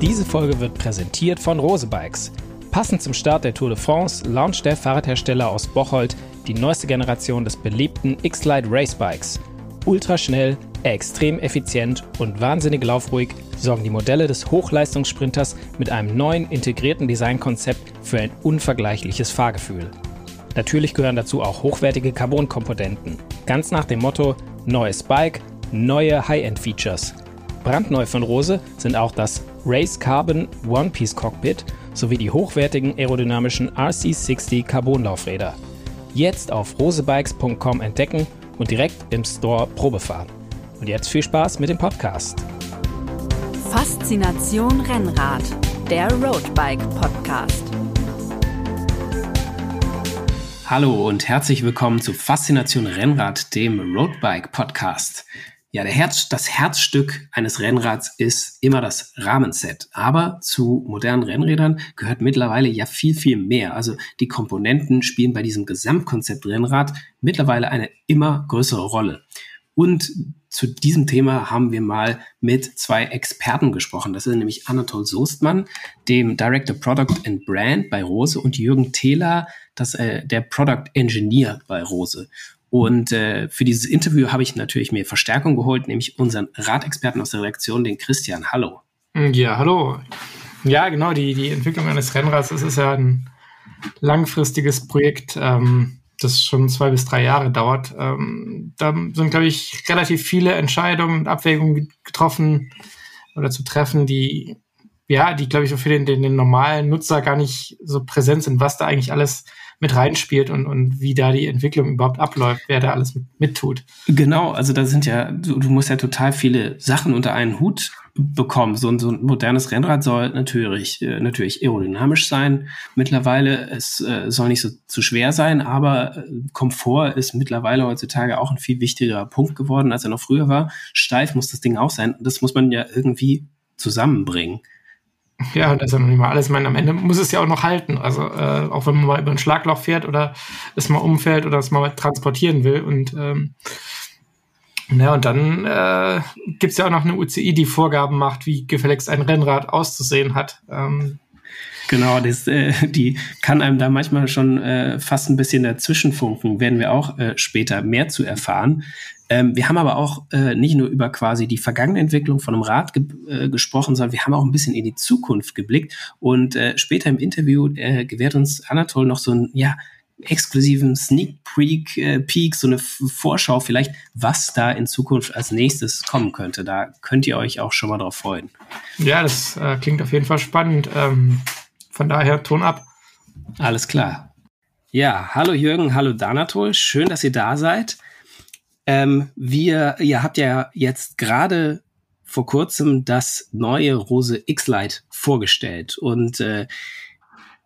Diese Folge wird präsentiert von Rose Bikes. Passend zum Start der Tour de France launcht der Fahrradhersteller aus Bocholt die neueste Generation des beliebten X-Lite Race Bikes. Ultraschnell, extrem effizient und wahnsinnig laufruhig sorgen die Modelle des Hochleistungssprinters mit einem neuen integrierten Designkonzept für ein unvergleichliches Fahrgefühl. Natürlich gehören dazu auch hochwertige Carbon-Komponenten. Ganz nach dem Motto Neues Bike, neue High-End-Features. Brandneu von Rose sind auch das Race Carbon One-Piece Cockpit sowie die hochwertigen aerodynamischen RC60 Carbonlaufräder. Jetzt auf rosebikes.com entdecken und direkt im Store Probe fahren. Und jetzt viel Spaß mit dem Podcast. Faszination Rennrad, der Roadbike Podcast. Hallo und herzlich willkommen zu Faszination Rennrad, dem Roadbike Podcast. Ja, der Herz, das Herzstück eines Rennrads ist immer das Rahmenset. Aber zu modernen Rennrädern gehört mittlerweile ja viel, viel mehr. Also die Komponenten spielen bei diesem Gesamtkonzept Rennrad mittlerweile eine immer größere Rolle. Und zu diesem Thema haben wir mal mit zwei Experten gesprochen. Das ist nämlich Anatol Soestmann, dem Director Product and Brand bei Rose und Jürgen Thieler, das, äh, der Product Engineer bei Rose. Und äh, für dieses Interview habe ich natürlich mir Verstärkung geholt, nämlich unseren Radexperten aus der Redaktion, den Christian. Hallo. Ja, hallo. Ja, genau, die, die Entwicklung eines Rennrads, das ist ja ein langfristiges Projekt, ähm, das schon zwei bis drei Jahre dauert. Ähm, da sind, glaube ich, relativ viele Entscheidungen und Abwägungen getroffen oder zu treffen, die, ja, die, glaube ich, für den, den, den normalen Nutzer gar nicht so präsent sind, was da eigentlich alles mit reinspielt und, und wie da die Entwicklung überhaupt abläuft, wer da alles mit, mittut. Genau, also da sind ja, du, du musst ja total viele Sachen unter einen Hut bekommen. So ein, so ein modernes Rennrad soll natürlich, äh, natürlich aerodynamisch sein. Mittlerweile, es äh, soll nicht so zu schwer sein, aber äh, Komfort ist mittlerweile heutzutage auch ein viel wichtigerer Punkt geworden, als er noch früher war. Steif muss das Ding auch sein. Das muss man ja irgendwie zusammenbringen. Ja, das ist ja noch nicht mal alles. Ich meine, am Ende muss es ja auch noch halten. Also, äh, auch wenn man mal über ein Schlagloch fährt oder es mal umfällt oder es mal transportieren will. Und ähm, ja, und dann äh, gibt ja auch noch eine UCI, die Vorgaben macht, wie gefälligst ein Rennrad auszusehen hat. Ähm, Genau, das, äh, die kann einem da manchmal schon äh, fast ein bisschen dazwischen funken, werden wir auch äh, später mehr zu erfahren. Ähm, wir haben aber auch äh, nicht nur über quasi die vergangene Entwicklung von einem Rad ge äh, gesprochen, sondern wir haben auch ein bisschen in die Zukunft geblickt. Und äh, später im Interview äh, gewährt uns Anatol noch so ein, ja, exklusiven Sneak Peek, äh, Peek, so eine Vorschau vielleicht, was da in Zukunft als nächstes kommen könnte. Da könnt ihr euch auch schon mal drauf freuen. Ja, das äh, klingt auf jeden Fall spannend. Ähm, von daher Ton ab. Alles klar. Ja, hallo Jürgen, hallo Danatol, schön, dass ihr da seid. Ähm, wir, ihr habt ja jetzt gerade vor kurzem das neue Rose X-Lite vorgestellt und äh,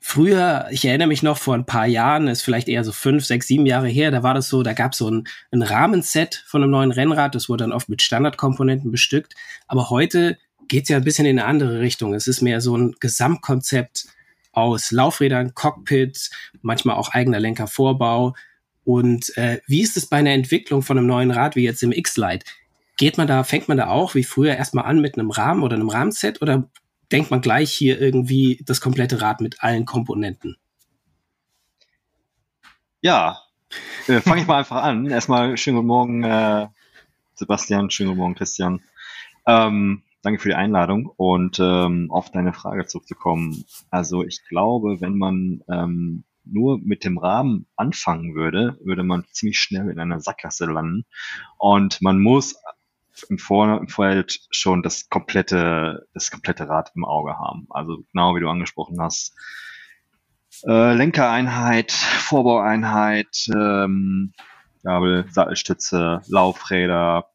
Früher, ich erinnere mich noch vor ein paar Jahren, ist vielleicht eher so fünf, sechs, sieben Jahre her, da war das so, da gab es so ein, ein Rahmenset von einem neuen Rennrad, das wurde dann oft mit Standardkomponenten bestückt. Aber heute geht es ja ein bisschen in eine andere Richtung. Es ist mehr so ein Gesamtkonzept aus Laufrädern, Cockpit, manchmal auch eigener Lenkervorbau, und äh, wie ist es bei einer Entwicklung von einem neuen Rad wie jetzt im X-Lite? Geht man da, fängt man da auch wie früher erstmal an mit einem Rahmen oder einem Rahmenset oder denkt man gleich hier irgendwie das komplette Rad mit allen Komponenten? Ja, äh, fange ich mal einfach an. Erstmal schönen guten Morgen, äh, Sebastian, schönen guten Morgen, Christian. Ähm, danke für die Einladung und ähm, auf deine Frage zurückzukommen. Also ich glaube, wenn man ähm, nur mit dem Rahmen anfangen würde, würde man ziemlich schnell in einer Sackgasse landen. Und man muss im, Vor im Vorfeld schon das komplette, das komplette Rad im Auge haben. Also genau wie du angesprochen hast. Äh, Lenkereinheit, Vorbaueinheit, ähm, Gabel, Sattelstütze, Laufräder,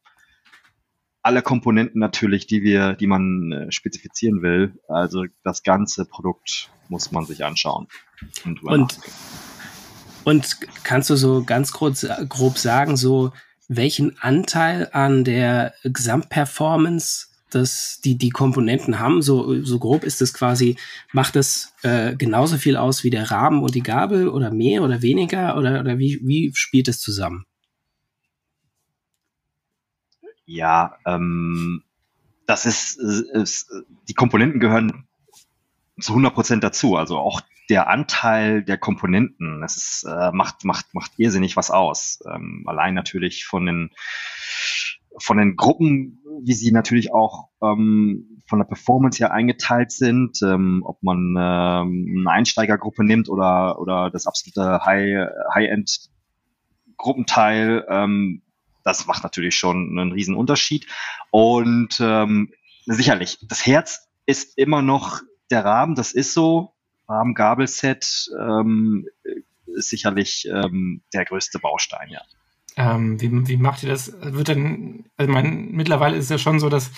alle Komponenten natürlich, die wir, die man äh, spezifizieren will. Also das ganze Produkt muss man sich anschauen. Und, und, und kannst du so ganz kurz, grob sagen, so welchen Anteil an der Gesamtperformance das die, die Komponenten haben? So, so grob ist es quasi, macht es äh, genauso viel aus wie der Rahmen und die Gabel oder mehr oder weniger oder, oder wie, wie spielt es zusammen? Ja, ähm, das ist, ist, die Komponenten gehören zu 100 Prozent dazu. Also auch der Anteil der Komponenten, das ist, äh, macht, macht, macht irrsinnig was aus. Ähm, allein natürlich von den, von den Gruppen, wie sie natürlich auch ähm, von der Performance her eingeteilt sind, ähm, ob man ähm, eine Einsteigergruppe nimmt oder, oder das absolute High, High-End Gruppenteil, ähm, das macht natürlich schon einen riesen Unterschied. Und ähm, sicherlich, das Herz ist immer noch der Rahmen, das ist so. Rahmen-Gabelset ähm, ist sicherlich ähm, der größte Baustein, ja. Ähm, wie, wie macht ihr das? Wird denn, also mein, mittlerweile ist es ja schon so, dass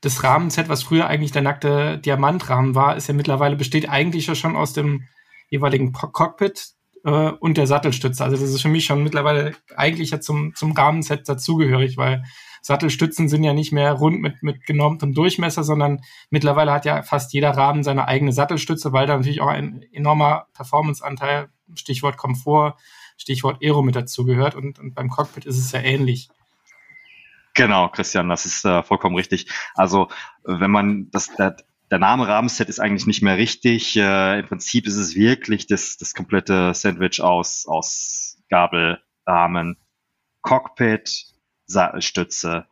das Rahmenset, was früher eigentlich der nackte Diamantrahmen war, ist ja mittlerweile besteht eigentlich ja schon aus dem jeweiligen Cockpit äh, und der Sattelstütze. Also das ist für mich schon mittlerweile eigentlich ja zum, zum Rahmenset dazugehörig, weil Sattelstützen sind ja nicht mehr rund mit, mit genormtem Durchmesser, sondern mittlerweile hat ja fast jeder Rahmen seine eigene Sattelstütze, weil da natürlich auch ein enormer Performanceanteil, Stichwort Komfort, Stichwort Aero mit dazugehört und, und beim Cockpit ist es ja ähnlich. Genau, Christian, das ist äh, vollkommen richtig. Also wenn man das, der, der Name Rahmenset ist eigentlich nicht mehr richtig. Äh, Im Prinzip ist es wirklich das, das komplette Sandwich aus, aus Gabel, Rahmen, Cockpit, Sattelstütze.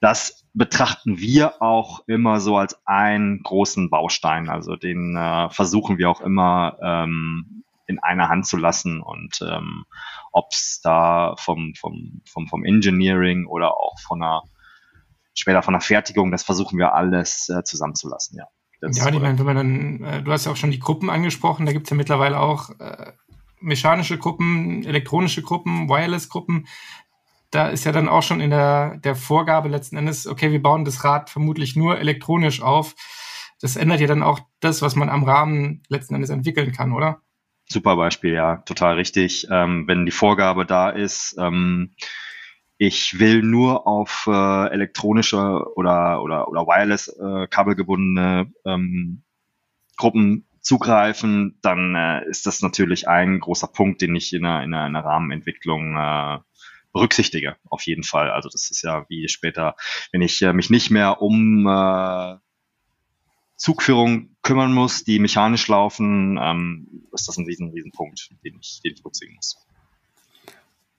Das betrachten wir auch immer so als einen großen Baustein. Also den äh, versuchen wir auch immer ähm, in einer Hand zu lassen. Und ähm, ob es da vom, vom, vom, vom Engineering oder auch von einer später von der Fertigung, das versuchen wir alles äh, zusammenzulassen, ja. Das ja, ich meine, wenn man dann, äh, du hast ja auch schon die Gruppen angesprochen, da gibt es ja mittlerweile auch äh, mechanische Gruppen, elektronische Gruppen, Wireless-Gruppen da ist ja dann auch schon in der, der Vorgabe letzten Endes, okay, wir bauen das Rad vermutlich nur elektronisch auf. Das ändert ja dann auch das, was man am Rahmen letzten Endes entwickeln kann, oder? Super Beispiel, ja, total richtig. Ähm, wenn die Vorgabe da ist, ähm, ich will nur auf äh, elektronische oder, oder, oder wireless äh, kabelgebundene ähm, Gruppen zugreifen, dann äh, ist das natürlich ein großer Punkt, den ich in einer, in einer, in einer Rahmenentwicklung äh, berücksichtige, auf jeden Fall. Also das ist ja wie später, wenn ich äh, mich nicht mehr um äh, Zugführung kümmern muss, die mechanisch laufen, ähm, ist das ein riesen, riesen Punkt, den ich, den ich berücksichtigen muss.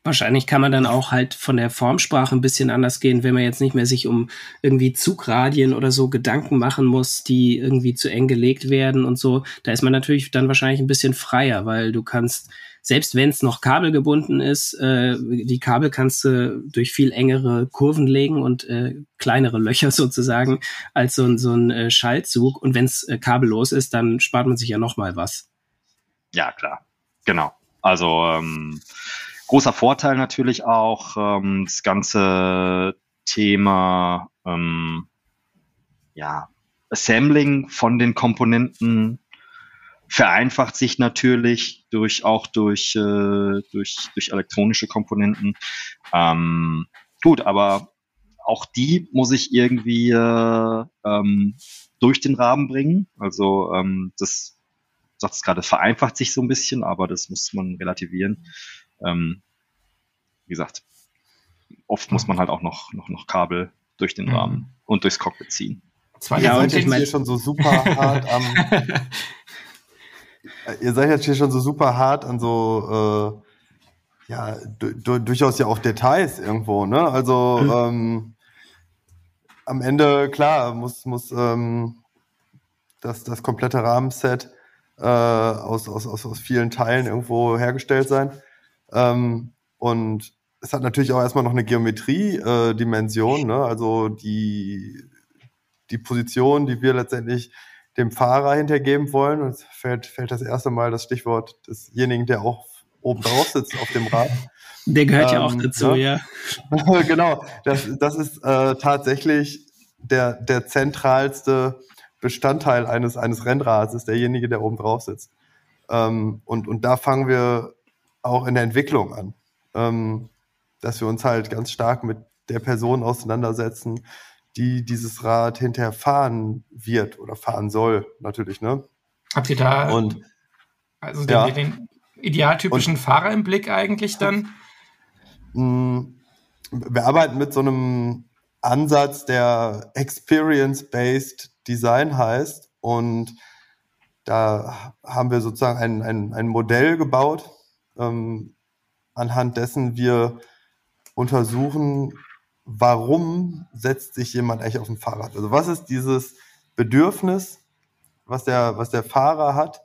Wahrscheinlich kann man dann auch halt von der Formsprache ein bisschen anders gehen, wenn man jetzt nicht mehr sich um irgendwie Zugradien oder so Gedanken machen muss, die irgendwie zu eng gelegt werden und so. Da ist man natürlich dann wahrscheinlich ein bisschen freier, weil du kannst selbst wenn es noch kabelgebunden ist, äh, die Kabel kannst du durch viel engere Kurven legen und äh, kleinere Löcher sozusagen als so ein, so ein äh, Schaltzug. Und wenn es äh, kabellos ist, dann spart man sich ja noch mal was. Ja, klar. Genau. Also ähm, großer Vorteil natürlich auch ähm, das ganze Thema ähm, ja, Assembling von den Komponenten vereinfacht sich natürlich durch auch durch, äh, durch, durch elektronische Komponenten. Ähm, gut, aber auch die muss ich irgendwie äh, ähm, durch den Rahmen bringen. Also ähm, das sagt es gerade, vereinfacht sich so ein bisschen, aber das muss man relativieren. Ähm, wie gesagt, oft muss man halt auch noch, noch, noch Kabel durch den mhm. Rahmen und durchs Cockpit ziehen. Zwar ja, und ich meine schon so super hart am Ihr seid jetzt hier schon so super hart an so, äh, ja, du, durchaus ja auch Details irgendwo, ne? Also, mhm. ähm, am Ende, klar, muss, muss ähm, das, das komplette Rahmenset äh, aus, aus, aus, aus vielen Teilen irgendwo hergestellt sein. Ähm, und es hat natürlich auch erstmal noch eine Geometrie-Dimension, äh, ne? also die, die Position, die wir letztendlich dem Fahrer hintergeben wollen. Und es fällt, fällt das erste Mal das Stichwort desjenigen, der auch oben drauf sitzt auf dem Rad. Der gehört ähm, ja auch ähm, dazu, ja. ja. genau, das, das ist äh, tatsächlich der, der zentralste Bestandteil eines, eines Rennrads, ist derjenige, der oben drauf sitzt. Ähm, und, und da fangen wir auch in der Entwicklung an, ähm, dass wir uns halt ganz stark mit der Person auseinandersetzen, die dieses Rad hinterher fahren wird oder fahren soll, natürlich, ne? Habt ihr da und, also den, ja. den idealtypischen und, Fahrer im Blick eigentlich dann? Mm, wir arbeiten mit so einem Ansatz, der Experience-Based Design heißt. Und da haben wir sozusagen ein, ein, ein Modell gebaut, ähm, anhand dessen wir untersuchen, warum setzt sich jemand eigentlich auf ein Fahrrad? Also was ist dieses Bedürfnis, was der, was der Fahrer hat?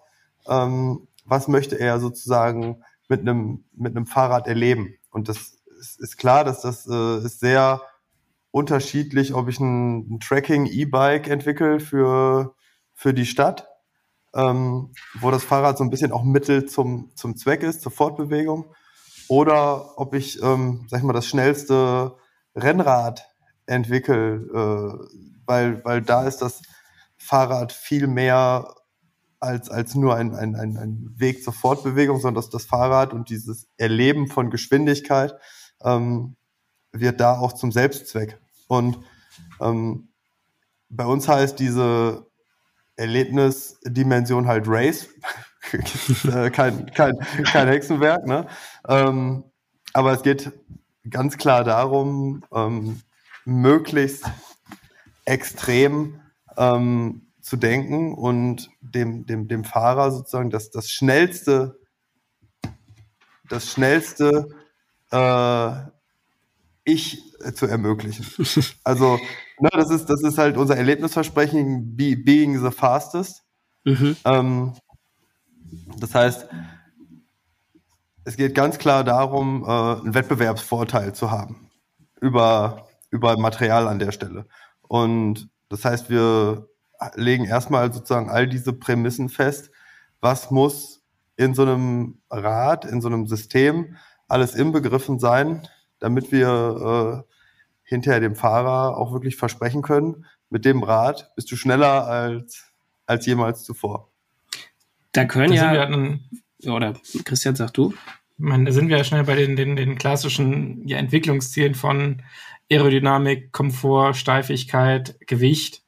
Ähm, was möchte er sozusagen mit einem, mit einem Fahrrad erleben? Und das ist, ist klar, dass das äh, ist sehr unterschiedlich, ob ich ein, ein Tracking-E-Bike entwickle für, für die Stadt, ähm, wo das Fahrrad so ein bisschen auch Mittel zum, zum Zweck ist, zur Fortbewegung, oder ob ich, ähm, sag ich mal, das schnellste Rennrad entwickle, äh, weil, weil da ist das Fahrrad viel mehr als, als nur ein, ein, ein, ein Weg zur Fortbewegung, sondern dass das Fahrrad und dieses Erleben von Geschwindigkeit ähm, wird da auch zum Selbstzweck. Und ähm, bei uns heißt diese Erlebnisdimension halt Race. Äh, kein, kein, kein Hexenwerk, ne? Ähm, aber es geht ganz klar darum, ähm, möglichst extrem ähm, zu denken und dem, dem, dem Fahrer sozusagen das, das schnellste, das schnellste äh, Ich zu ermöglichen. Also, ne, das ist, das ist halt unser Erlebnisversprechen, be, being the fastest. Mhm. Ähm, das heißt, es geht ganz klar darum, äh, einen Wettbewerbsvorteil zu haben über, über Material an der Stelle. Und das heißt, wir legen erstmal sozusagen all diese Prämissen fest. Was muss in so einem Rad, in so einem System alles inbegriffen sein, damit wir äh, hinterher dem Fahrer auch wirklich versprechen können, mit dem Rad bist du schneller als, als jemals zuvor. Da können da ja, dann, oder Christian, sag du. Man, da sind wir ja schnell bei den, den, den klassischen ja, Entwicklungszielen von Aerodynamik, Komfort, Steifigkeit, Gewicht,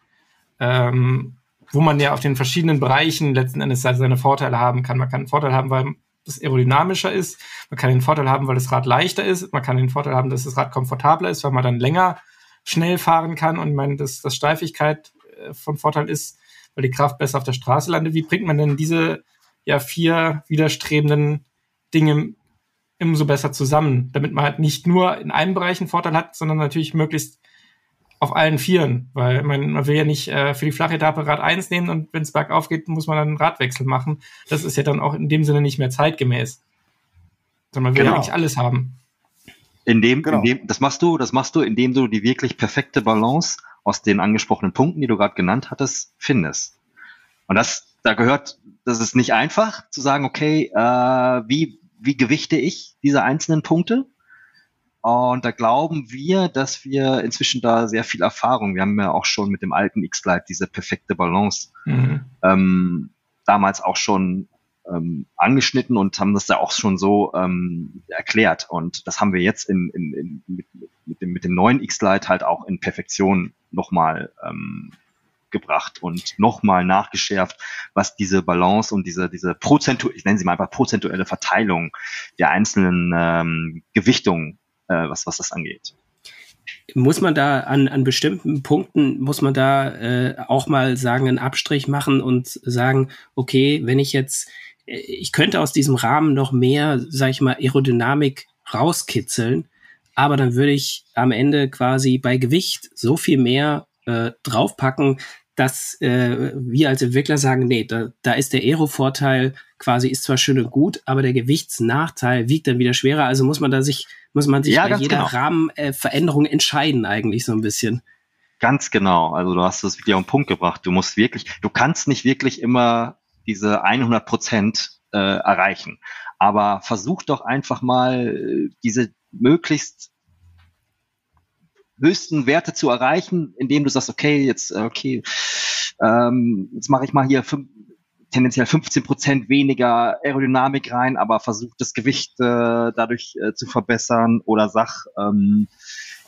ähm, wo man ja auf den verschiedenen Bereichen letzten Endes seine Vorteile haben kann. Man kann einen Vorteil haben, weil es aerodynamischer ist. Man kann den Vorteil haben, weil das Rad leichter ist. Man kann den Vorteil haben, dass das Rad komfortabler ist, weil man dann länger schnell fahren kann und man das, das Steifigkeit äh, von Vorteil ist, weil die Kraft besser auf der Straße landet. Wie bringt man denn diese ja vier widerstrebenden Dinge umso besser zusammen, damit man halt nicht nur in einem Bereich einen Vorteil hat, sondern natürlich möglichst auf allen Vieren, weil man, man will ja nicht äh, für die flache Etappe Rad 1 nehmen und wenn es bergauf geht, muss man dann einen Radwechsel machen. Das ist ja dann auch in dem Sinne nicht mehr zeitgemäß. Sondern man will genau. ja eigentlich alles haben. In dem, genau. in dem, das machst du, das machst du, indem du die wirklich perfekte Balance aus den angesprochenen Punkten, die du gerade genannt hattest, findest. Und das, da gehört, das ist nicht einfach zu sagen, okay, äh, wie, wie gewichte ich diese einzelnen Punkte? Und da glauben wir, dass wir inzwischen da sehr viel Erfahrung, wir haben ja auch schon mit dem alten X-Lite diese perfekte Balance mhm. ähm, damals auch schon ähm, angeschnitten und haben das da auch schon so ähm, erklärt. Und das haben wir jetzt in, in, in, mit, mit, dem, mit dem neuen X-Lite halt auch in Perfektion nochmal ähm, gebracht und nochmal nachgeschärft, was diese Balance und diese, diese prozentu ich nenne sie mal einfach prozentuelle Verteilung der einzelnen ähm, Gewichtungen äh, was, was das angeht. Muss man da an, an bestimmten Punkten, muss man da äh, auch mal sagen, einen Abstrich machen und sagen, okay, wenn ich jetzt, ich könnte aus diesem Rahmen noch mehr, sag ich mal, Aerodynamik rauskitzeln, aber dann würde ich am Ende quasi bei Gewicht so viel mehr äh, draufpacken, dass äh, wir als Entwickler sagen, nee, da, da ist der Aero-Vorteil quasi ist zwar schön und gut, aber der Gewichtsnachteil wiegt dann wieder schwerer. Also muss man da sich, muss man sich ja, bei jeder genau. Rahmenveränderung äh, entscheiden eigentlich so ein bisschen. Ganz genau. Also du hast es wirklich auf den Punkt gebracht. Du musst wirklich, du kannst nicht wirklich immer diese 100 Prozent äh, erreichen. Aber versuch doch einfach mal äh, diese möglichst höchsten Werte zu erreichen, indem du sagst, okay, jetzt, äh, okay, ähm, jetzt mache ich mal hier fünf, tendenziell 15 Prozent weniger Aerodynamik rein, aber versucht das Gewicht äh, dadurch äh, zu verbessern oder sag, ähm,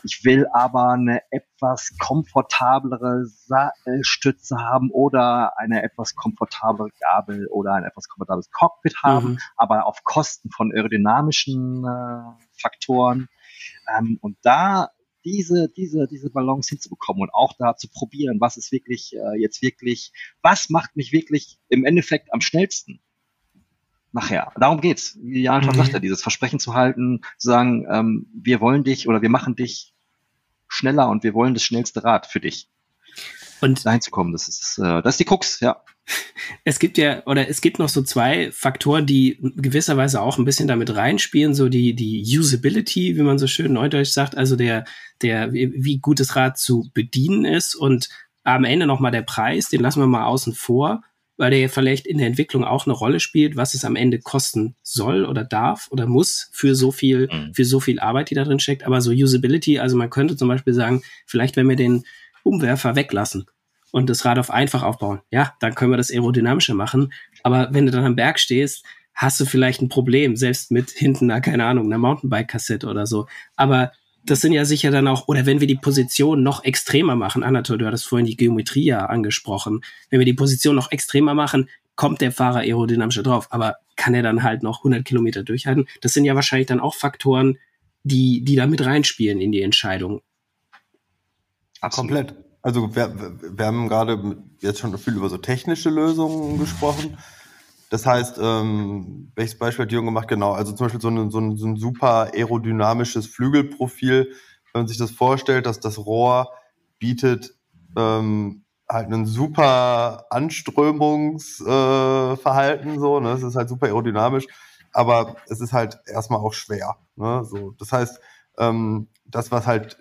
ich will aber eine etwas komfortablere Sattelstütze haben oder eine etwas komfortablere Gabel oder ein etwas komfortables Cockpit haben, mhm. aber auf Kosten von aerodynamischen äh, Faktoren. Ähm, und da diese, diese, diese Balance hinzubekommen und auch da zu probieren, was ist wirklich äh, jetzt wirklich, was macht mich wirklich im Endeffekt am schnellsten? Nachher. Darum geht's. Wie Jan schon mhm. sagte, dieses Versprechen zu halten, zu sagen, ähm, wir wollen dich oder wir machen dich schneller und wir wollen das schnellste Rad für dich. Und dahin zu kommen, das ist, äh, das ist die Krux, ja. Es gibt ja, oder es gibt noch so zwei Faktoren, die gewisserweise auch ein bisschen damit reinspielen, so die, die Usability, wie man so schön neudeutsch sagt, also der, der, wie gut das Rad zu bedienen ist und am Ende nochmal der Preis, den lassen wir mal außen vor, weil der vielleicht in der Entwicklung auch eine Rolle spielt, was es am Ende kosten soll oder darf oder muss für so viel, mhm. für so viel Arbeit, die da drin steckt. Aber so Usability, also man könnte zum Beispiel sagen, vielleicht wenn wir den Umwerfer weglassen, und das Rad auf einfach aufbauen. Ja, dann können wir das aerodynamischer machen. Aber wenn du dann am Berg stehst, hast du vielleicht ein Problem, selbst mit hinten, na, keine Ahnung, einer Mountainbike-Kassette oder so. Aber das sind ja sicher dann auch, oder wenn wir die Position noch extremer machen, Anatol, du hattest vorhin die Geometrie ja angesprochen, wenn wir die Position noch extremer machen, kommt der Fahrer aerodynamischer drauf, aber kann er dann halt noch 100 Kilometer durchhalten? Das sind ja wahrscheinlich dann auch Faktoren, die, die da mit reinspielen in die Entscheidung. Absolut. Komplett. Also wir, wir haben gerade jetzt schon viel über so technische Lösungen gesprochen. Das heißt, ähm, welches Beispiel hat Jürgen gemacht? Genau, also zum Beispiel so, eine, so, ein, so ein super aerodynamisches Flügelprofil. Wenn man sich das vorstellt, dass das Rohr bietet ähm, halt ein super Anströmungsverhalten, äh, so, ne? Es ist halt super aerodynamisch, aber es ist halt erstmal auch schwer. Ne? So, das heißt, ähm, das, was halt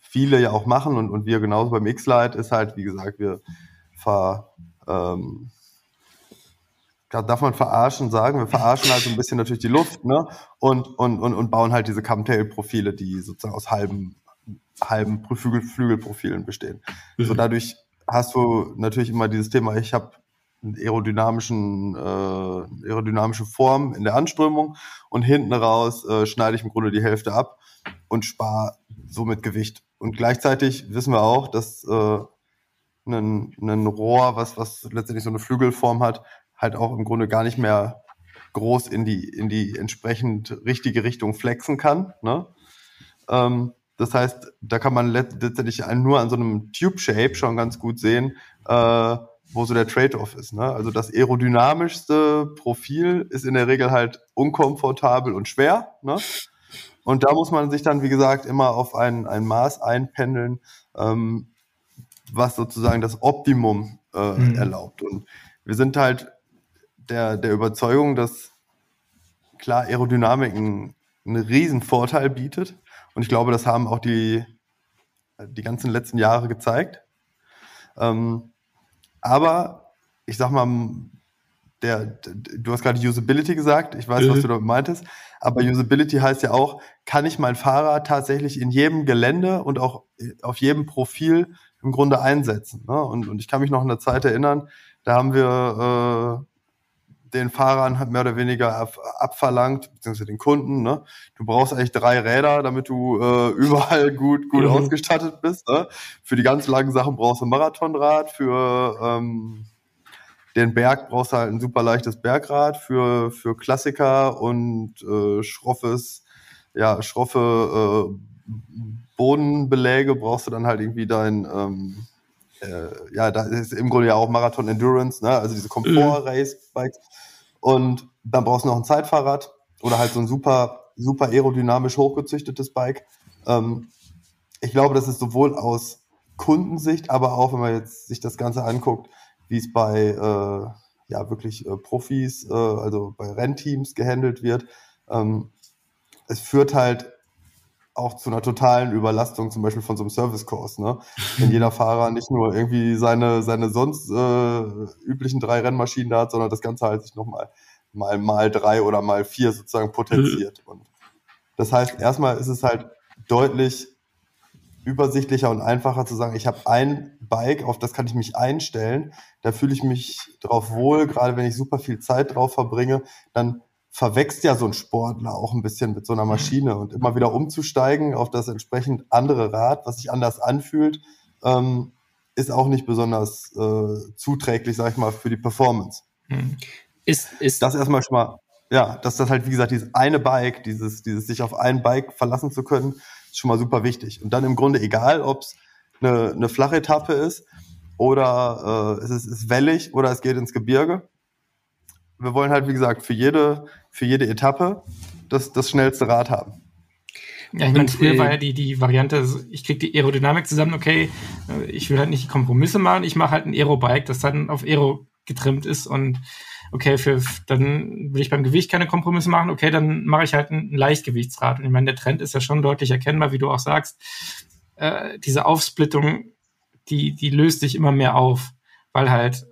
viele ja auch machen und, und wir genauso beim X-Lite ist halt, wie gesagt, wir ver, ähm, darf man verarschen sagen, wir verarschen halt so ein bisschen natürlich die Luft, ne? Und, und, und, und bauen halt diese Camtail-Profile, die sozusagen aus halben, halben Flügel, Flügelprofilen bestehen. Mhm. So dadurch hast du natürlich immer dieses Thema, ich habe aerodynamischen, äh, aerodynamische Form in der Anströmung und hinten raus äh, schneide ich im Grunde die Hälfte ab und spare somit Gewicht. Und gleichzeitig wissen wir auch, dass äh, ein, ein Rohr, was, was letztendlich so eine Flügelform hat, halt auch im Grunde gar nicht mehr groß in die, in die entsprechend richtige Richtung flexen kann. Ne? Ähm, das heißt, da kann man letztendlich nur an so einem Tube-Shape schon ganz gut sehen, äh, wo so der Trade-off ist. Ne? Also das aerodynamischste Profil ist in der Regel halt unkomfortabel und schwer. Ne? Und da muss man sich dann, wie gesagt, immer auf ein, ein Maß einpendeln, ähm, was sozusagen das Optimum äh, mhm. erlaubt. Und wir sind halt der, der Überzeugung, dass klar Aerodynamik einen, riesen Vorteil bietet. Und ich glaube, das haben auch die, die ganzen letzten Jahre gezeigt. Ähm, aber ich sag mal, der, du hast gerade Usability gesagt, ich weiß, mhm. was du damit meintest, aber Usability heißt ja auch, kann ich mein Fahrrad tatsächlich in jedem Gelände und auch auf jedem Profil im Grunde einsetzen. Ne? Und, und ich kann mich noch an eine Zeit erinnern, da haben wir äh, den Fahrern mehr oder weniger ab, abverlangt, beziehungsweise den Kunden, ne? du brauchst eigentlich drei Räder, damit du äh, überall gut, gut mhm. ausgestattet bist. Ne? Für die ganz langen Sachen brauchst du ein Marathonrad, für ähm, den Berg brauchst du halt ein super leichtes Bergrad für, für Klassiker und äh, schroffes, ja, schroffe äh, Bodenbeläge brauchst du dann halt irgendwie dein, ähm, äh, ja, da ist im Grunde ja auch Marathon Endurance, ne? also diese Komfort-Race-Bikes. Und dann brauchst du noch ein Zeitfahrrad oder halt so ein super, super aerodynamisch hochgezüchtetes Bike. Ähm, ich glaube, das ist sowohl aus Kundensicht, aber auch, wenn man jetzt sich das Ganze anguckt, wie es bei äh, ja wirklich äh, Profis, äh, also bei Rennteams gehandelt wird. Ähm, es führt halt auch zu einer totalen Überlastung, zum Beispiel von so einem Service-Kurs, ne? Wenn jeder Fahrer nicht nur irgendwie seine, seine sonst äh, üblichen drei Rennmaschinen da hat, sondern das Ganze halt sich nochmal mal, mal drei oder mal vier sozusagen potenziert. Und das heißt, erstmal ist es halt deutlich übersichtlicher und einfacher zu sagen, ich habe ein Bike, auf das kann ich mich einstellen, da fühle ich mich drauf wohl, gerade wenn ich super viel Zeit drauf verbringe, dann verwächst ja so ein Sportler auch ein bisschen mit so einer Maschine und immer wieder umzusteigen auf das entsprechend andere Rad, was sich anders anfühlt, ähm, ist auch nicht besonders äh, zuträglich, sag ich mal, für die Performance. Hm. Ist, ist das erstmal schon mal, ja, dass das halt, wie gesagt, dieses eine Bike, dieses, dieses sich auf ein Bike verlassen zu können, ist schon mal super wichtig. Und dann im Grunde egal, ob es eine, eine flache Etappe ist oder äh, es ist, ist wellig oder es geht ins Gebirge. Wir wollen halt, wie gesagt, für jede, für jede Etappe das, das schnellste Rad haben. Ja, ich meine, früher äh, war ja die, die Variante, ich kriege die Aerodynamik zusammen, okay, äh, ich will halt nicht die Kompromisse machen, ich mache halt ein Aero-Bike, das dann auf Aero getrimmt ist und okay, für, dann will ich beim Gewicht keine Kompromisse machen, okay, dann mache ich halt ein, ein Leichtgewichtsrad. Und ich meine, der Trend ist ja schon deutlich erkennbar, wie du auch sagst. Äh, diese Aufsplittung, die, die löst sich immer mehr auf, weil halt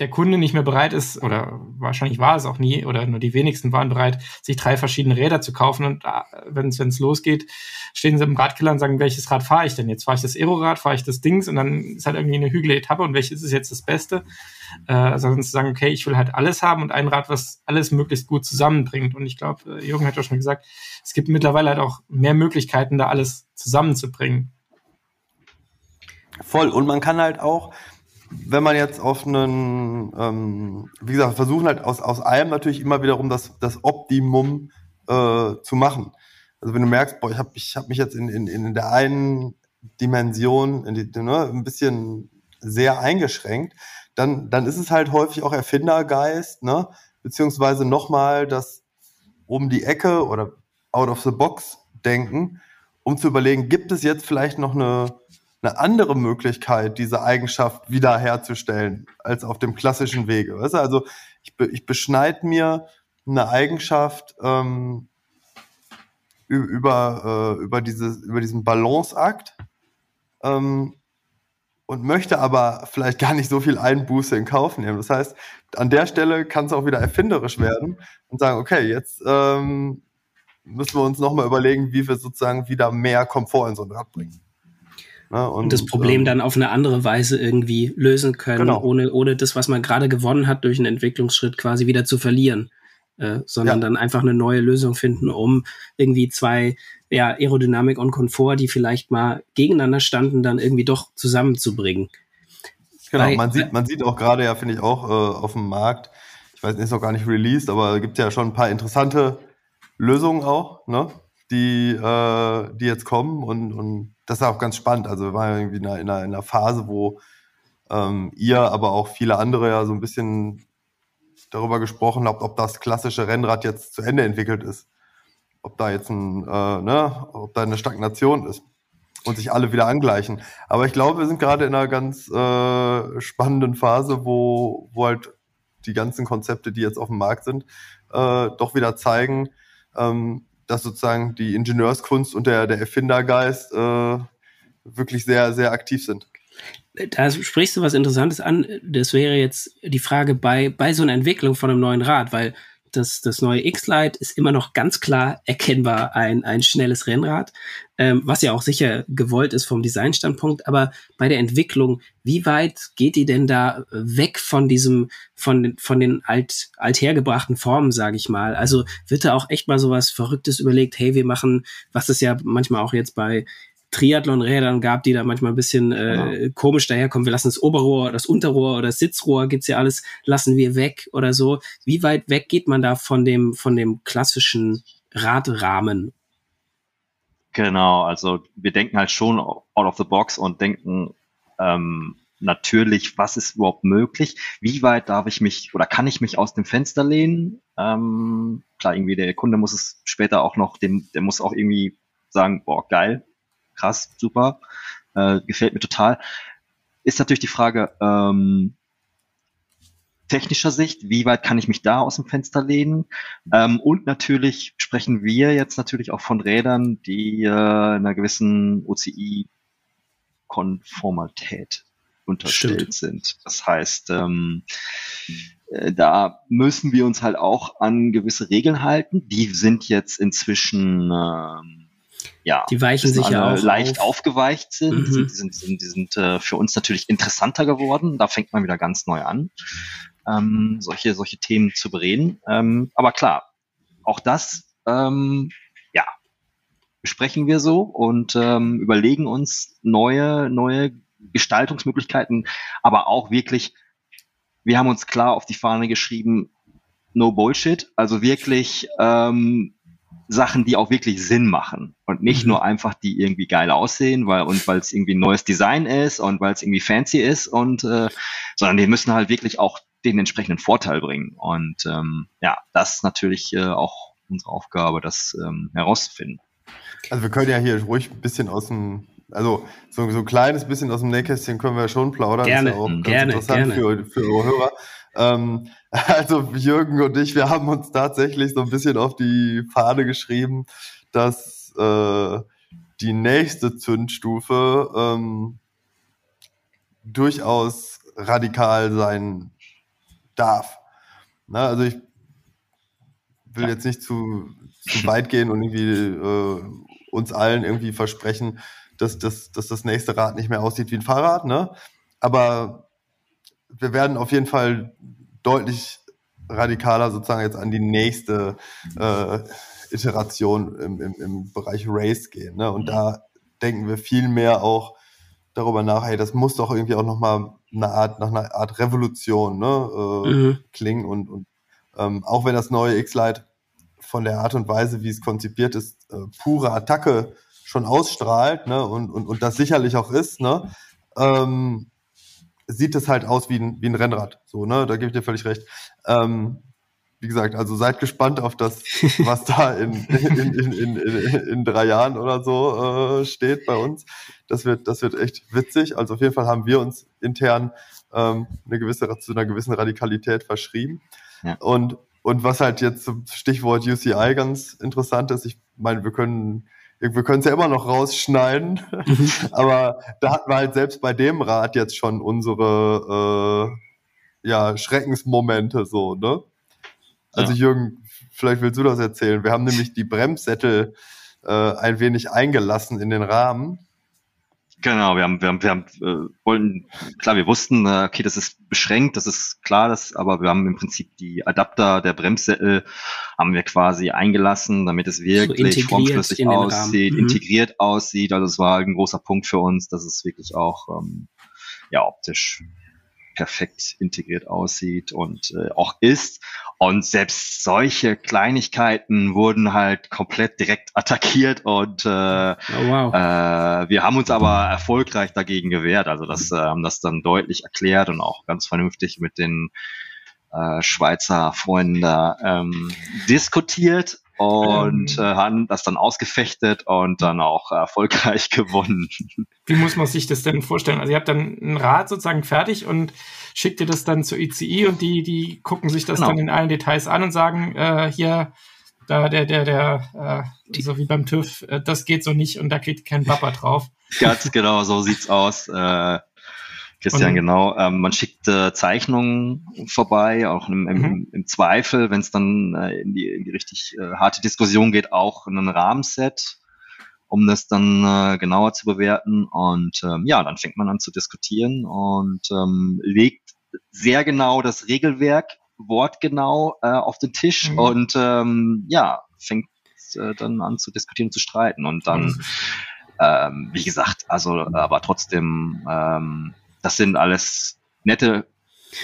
der Kunde nicht mehr bereit ist, oder wahrscheinlich war es auch nie, oder nur die wenigsten waren bereit, sich drei verschiedene Räder zu kaufen. Und äh, wenn es losgeht, stehen sie im Radkeller und sagen, welches Rad fahre ich denn jetzt? Fahre ich das Aerorad, fahre ich das Dings? Und dann ist halt irgendwie eine hügelige Etappe und welches ist jetzt das Beste? Äh, also zu sagen, okay, ich will halt alles haben und ein Rad, was alles möglichst gut zusammenbringt. Und ich glaube, äh, Jürgen hat ja schon gesagt, es gibt mittlerweile halt auch mehr Möglichkeiten, da alles zusammenzubringen. Voll. Und man kann halt auch, wenn man jetzt auf einen, ähm, wie gesagt, versuchen halt aus, aus allem natürlich immer wiederum das, das Optimum äh, zu machen. Also wenn du merkst, boah, ich habe ich hab mich jetzt in, in, in der einen Dimension in die, ne, ein bisschen sehr eingeschränkt, dann, dann ist es halt häufig auch Erfindergeist, ne? beziehungsweise nochmal das um die Ecke oder out of the box denken, um zu überlegen, gibt es jetzt vielleicht noch eine, eine andere Möglichkeit, diese Eigenschaft wiederherzustellen, als auf dem klassischen Wege. Weißt du? Also ich, ich beschneide mir eine Eigenschaft ähm, über, äh, über, dieses, über diesen Balanceakt ähm, und möchte aber vielleicht gar nicht so viel Einbuße in Kauf nehmen. Das heißt, an der Stelle kann es auch wieder erfinderisch werden und sagen, okay, jetzt ähm, müssen wir uns nochmal überlegen, wie wir sozusagen wieder mehr Komfort in so ein Rad bringen. Ne? Und, und, das Problem ähm, dann auf eine andere Weise irgendwie lösen können, genau. ohne, ohne das, was man gerade gewonnen hat, durch einen Entwicklungsschritt quasi wieder zu verlieren. Äh, sondern ja. dann einfach eine neue Lösung finden, um irgendwie zwei, ja, Aerodynamik und Komfort, die vielleicht mal gegeneinander standen, dann irgendwie doch zusammenzubringen. Genau, Weil, man sieht, man sieht auch gerade ja, finde ich, auch äh, auf dem Markt, ich weiß, ist noch gar nicht released, aber es gibt ja schon ein paar interessante Lösungen auch, ne? Die, äh, die jetzt kommen und, und das ist auch ganz spannend. Also wir waren irgendwie in einer, in einer, in einer Phase, wo ähm, ihr, aber auch viele andere ja so ein bisschen darüber gesprochen habt, ob das klassische Rennrad jetzt zu Ende entwickelt ist. Ob da jetzt ein, äh, ne, ob da eine Stagnation ist und sich alle wieder angleichen. Aber ich glaube, wir sind gerade in einer ganz äh, spannenden Phase, wo, wo halt die ganzen Konzepte, die jetzt auf dem Markt sind, äh, doch wieder zeigen, ähm, dass sozusagen die Ingenieurskunst und der, der Erfindergeist äh, wirklich sehr, sehr aktiv sind. Da sprichst du was Interessantes an. Das wäre jetzt die Frage bei, bei so einer Entwicklung von einem neuen Rad, weil das, das neue X-Lite ist immer noch ganz klar erkennbar ein, ein schnelles Rennrad, ähm, was ja auch sicher gewollt ist vom Designstandpunkt. Aber bei der Entwicklung, wie weit geht die denn da weg von diesem, von, von den alt, althergebrachten Formen, sage ich mal? Also wird da auch echt mal sowas Verrücktes überlegt, hey, wir machen, was es ja manchmal auch jetzt bei Triathlon-Rädern gab, die da manchmal ein bisschen äh, genau. komisch daherkommen. Wir lassen das Oberrohr, das Unterrohr oder das Sitzrohr, gibt's ja alles, lassen wir weg oder so. Wie weit weg geht man da von dem, von dem klassischen Radrahmen? Genau, also wir denken halt schon out of the box und denken ähm, natürlich, was ist überhaupt möglich? Wie weit darf ich mich oder kann ich mich aus dem Fenster lehnen? Ähm, klar, irgendwie der Kunde muss es später auch noch, dem, der muss auch irgendwie sagen, boah, geil, krass, super, äh, gefällt mir total. Ist natürlich die Frage, ähm, technischer Sicht, wie weit kann ich mich da aus dem Fenster lehnen? Ähm, und natürlich sprechen wir jetzt natürlich auch von Rädern, die äh, einer gewissen OCI-Konformität unterstellt Stimmt. sind. Das heißt, ähm, äh, da müssen wir uns halt auch an gewisse Regeln halten. Die sind jetzt inzwischen ähm, ja, die weichen sich ja auch leicht auf. aufgeweicht sind. Mhm. Die sind, die sind, die sind äh, für uns natürlich interessanter geworden. Da fängt man wieder ganz neu an, ähm, solche, solche Themen zu bereden. Ähm, aber klar, auch das, ähm, ja, besprechen wir so und ähm, überlegen uns neue, neue Gestaltungsmöglichkeiten, aber auch wirklich, wir haben uns klar auf die Fahne geschrieben, no Bullshit, also wirklich ähm, Sachen, die auch wirklich Sinn machen und nicht mhm. nur einfach die irgendwie geil aussehen, weil und weil es irgendwie ein neues Design ist und weil es irgendwie fancy ist und äh, sondern die müssen halt wirklich auch den entsprechenden Vorteil bringen. Und ähm, ja, das ist natürlich äh, auch unsere Aufgabe, das ähm, herauszufinden. Also wir können ja hier ruhig ein bisschen aus dem, also so, so ein kleines bisschen aus dem Nähkästchen können wir schon plaudern. Gerne, das ist ja auch gerne, ganz interessant gerne. Für, für eure Hörer. Ähm, also Jürgen und ich, wir haben uns tatsächlich so ein bisschen auf die Fahne geschrieben, dass äh, die nächste Zündstufe ähm, durchaus radikal sein darf. Na, also ich will jetzt nicht zu, zu weit gehen und irgendwie äh, uns allen irgendwie versprechen, dass, dass, dass das nächste Rad nicht mehr aussieht wie ein Fahrrad, ne? Aber wir werden auf jeden Fall deutlich radikaler sozusagen jetzt an die nächste äh, Iteration im, im, im Bereich Race gehen. Ne? Und da denken wir viel mehr auch darüber nach, hey, das muss doch irgendwie auch nochmal eine Art, nach einer Art Revolution ne, äh, mhm. klingen und, und ähm, auch wenn das neue X-Lite von der Art und Weise, wie es konzipiert ist, äh, pure Attacke schon ausstrahlt ne, und, und, und das sicherlich auch ist, ne, ähm, sieht es halt aus wie ein, wie ein Rennrad. So, ne? Da gebe ich dir völlig recht. Ähm, wie gesagt, also seid gespannt auf das, was da in, in, in, in, in, drei Jahren oder so äh, steht bei uns. Das wird, das wird echt witzig. Also auf jeden Fall haben wir uns intern ähm, eine gewisse, zu einer gewissen Radikalität verschrieben. Ja. Und, und was halt jetzt zum Stichwort UCI ganz interessant ist, ich meine, wir können wir können es ja immer noch rausschneiden, mhm. aber da hatten wir halt selbst bei dem Rad jetzt schon unsere äh, ja, Schreckensmomente so, ne? Also ja. Jürgen, vielleicht willst du das erzählen. Wir haben nämlich die Bremssättel äh, ein wenig eingelassen in den Rahmen. Genau, wir haben, wir haben, wir haben, äh, wollten, klar, wir wussten, äh, okay, das ist beschränkt, das ist klar, das, aber wir haben im Prinzip die Adapter der Bremssättel haben wir quasi eingelassen, damit es wirklich so formschlüssig aussieht, mhm. integriert aussieht. Also es war ein großer Punkt für uns, dass es wirklich auch ähm, ja optisch perfekt integriert aussieht und äh, auch ist. Und selbst solche Kleinigkeiten wurden halt komplett direkt attackiert und äh, oh, wow. äh, wir haben uns aber erfolgreich dagegen gewehrt. Also das äh, haben das dann deutlich erklärt und auch ganz vernünftig mit den äh, Schweizer Freunden da ähm, diskutiert und ähm, äh, haben das dann ausgefechtet und dann auch erfolgreich gewonnen. Wie muss man sich das denn vorstellen? Also ihr habt dann ein Rad sozusagen fertig und schickt ihr das dann zur ICI und die, die gucken sich das genau. dann in allen Details an und sagen, äh, hier, da der, der, der, äh, so wie beim TÜV, äh, das geht so nicht und da geht kein Papa drauf. Ganz genau, so sieht's aus. Äh, Christian, und, genau. Ähm, man schickt äh, Zeichnungen vorbei, auch im, im, mhm. im Zweifel, wenn es dann äh, in, die, in die richtig äh, harte Diskussion geht, auch ein Rahmenset, um das dann äh, genauer zu bewerten. Und ähm, ja, dann fängt man an zu diskutieren und ähm, legt sehr genau das Regelwerk wortgenau äh, auf den Tisch mhm. und ähm, ja, fängt äh, dann an zu diskutieren zu streiten. Und dann, mhm. ähm, wie gesagt, also aber trotzdem ähm, das sind alles nette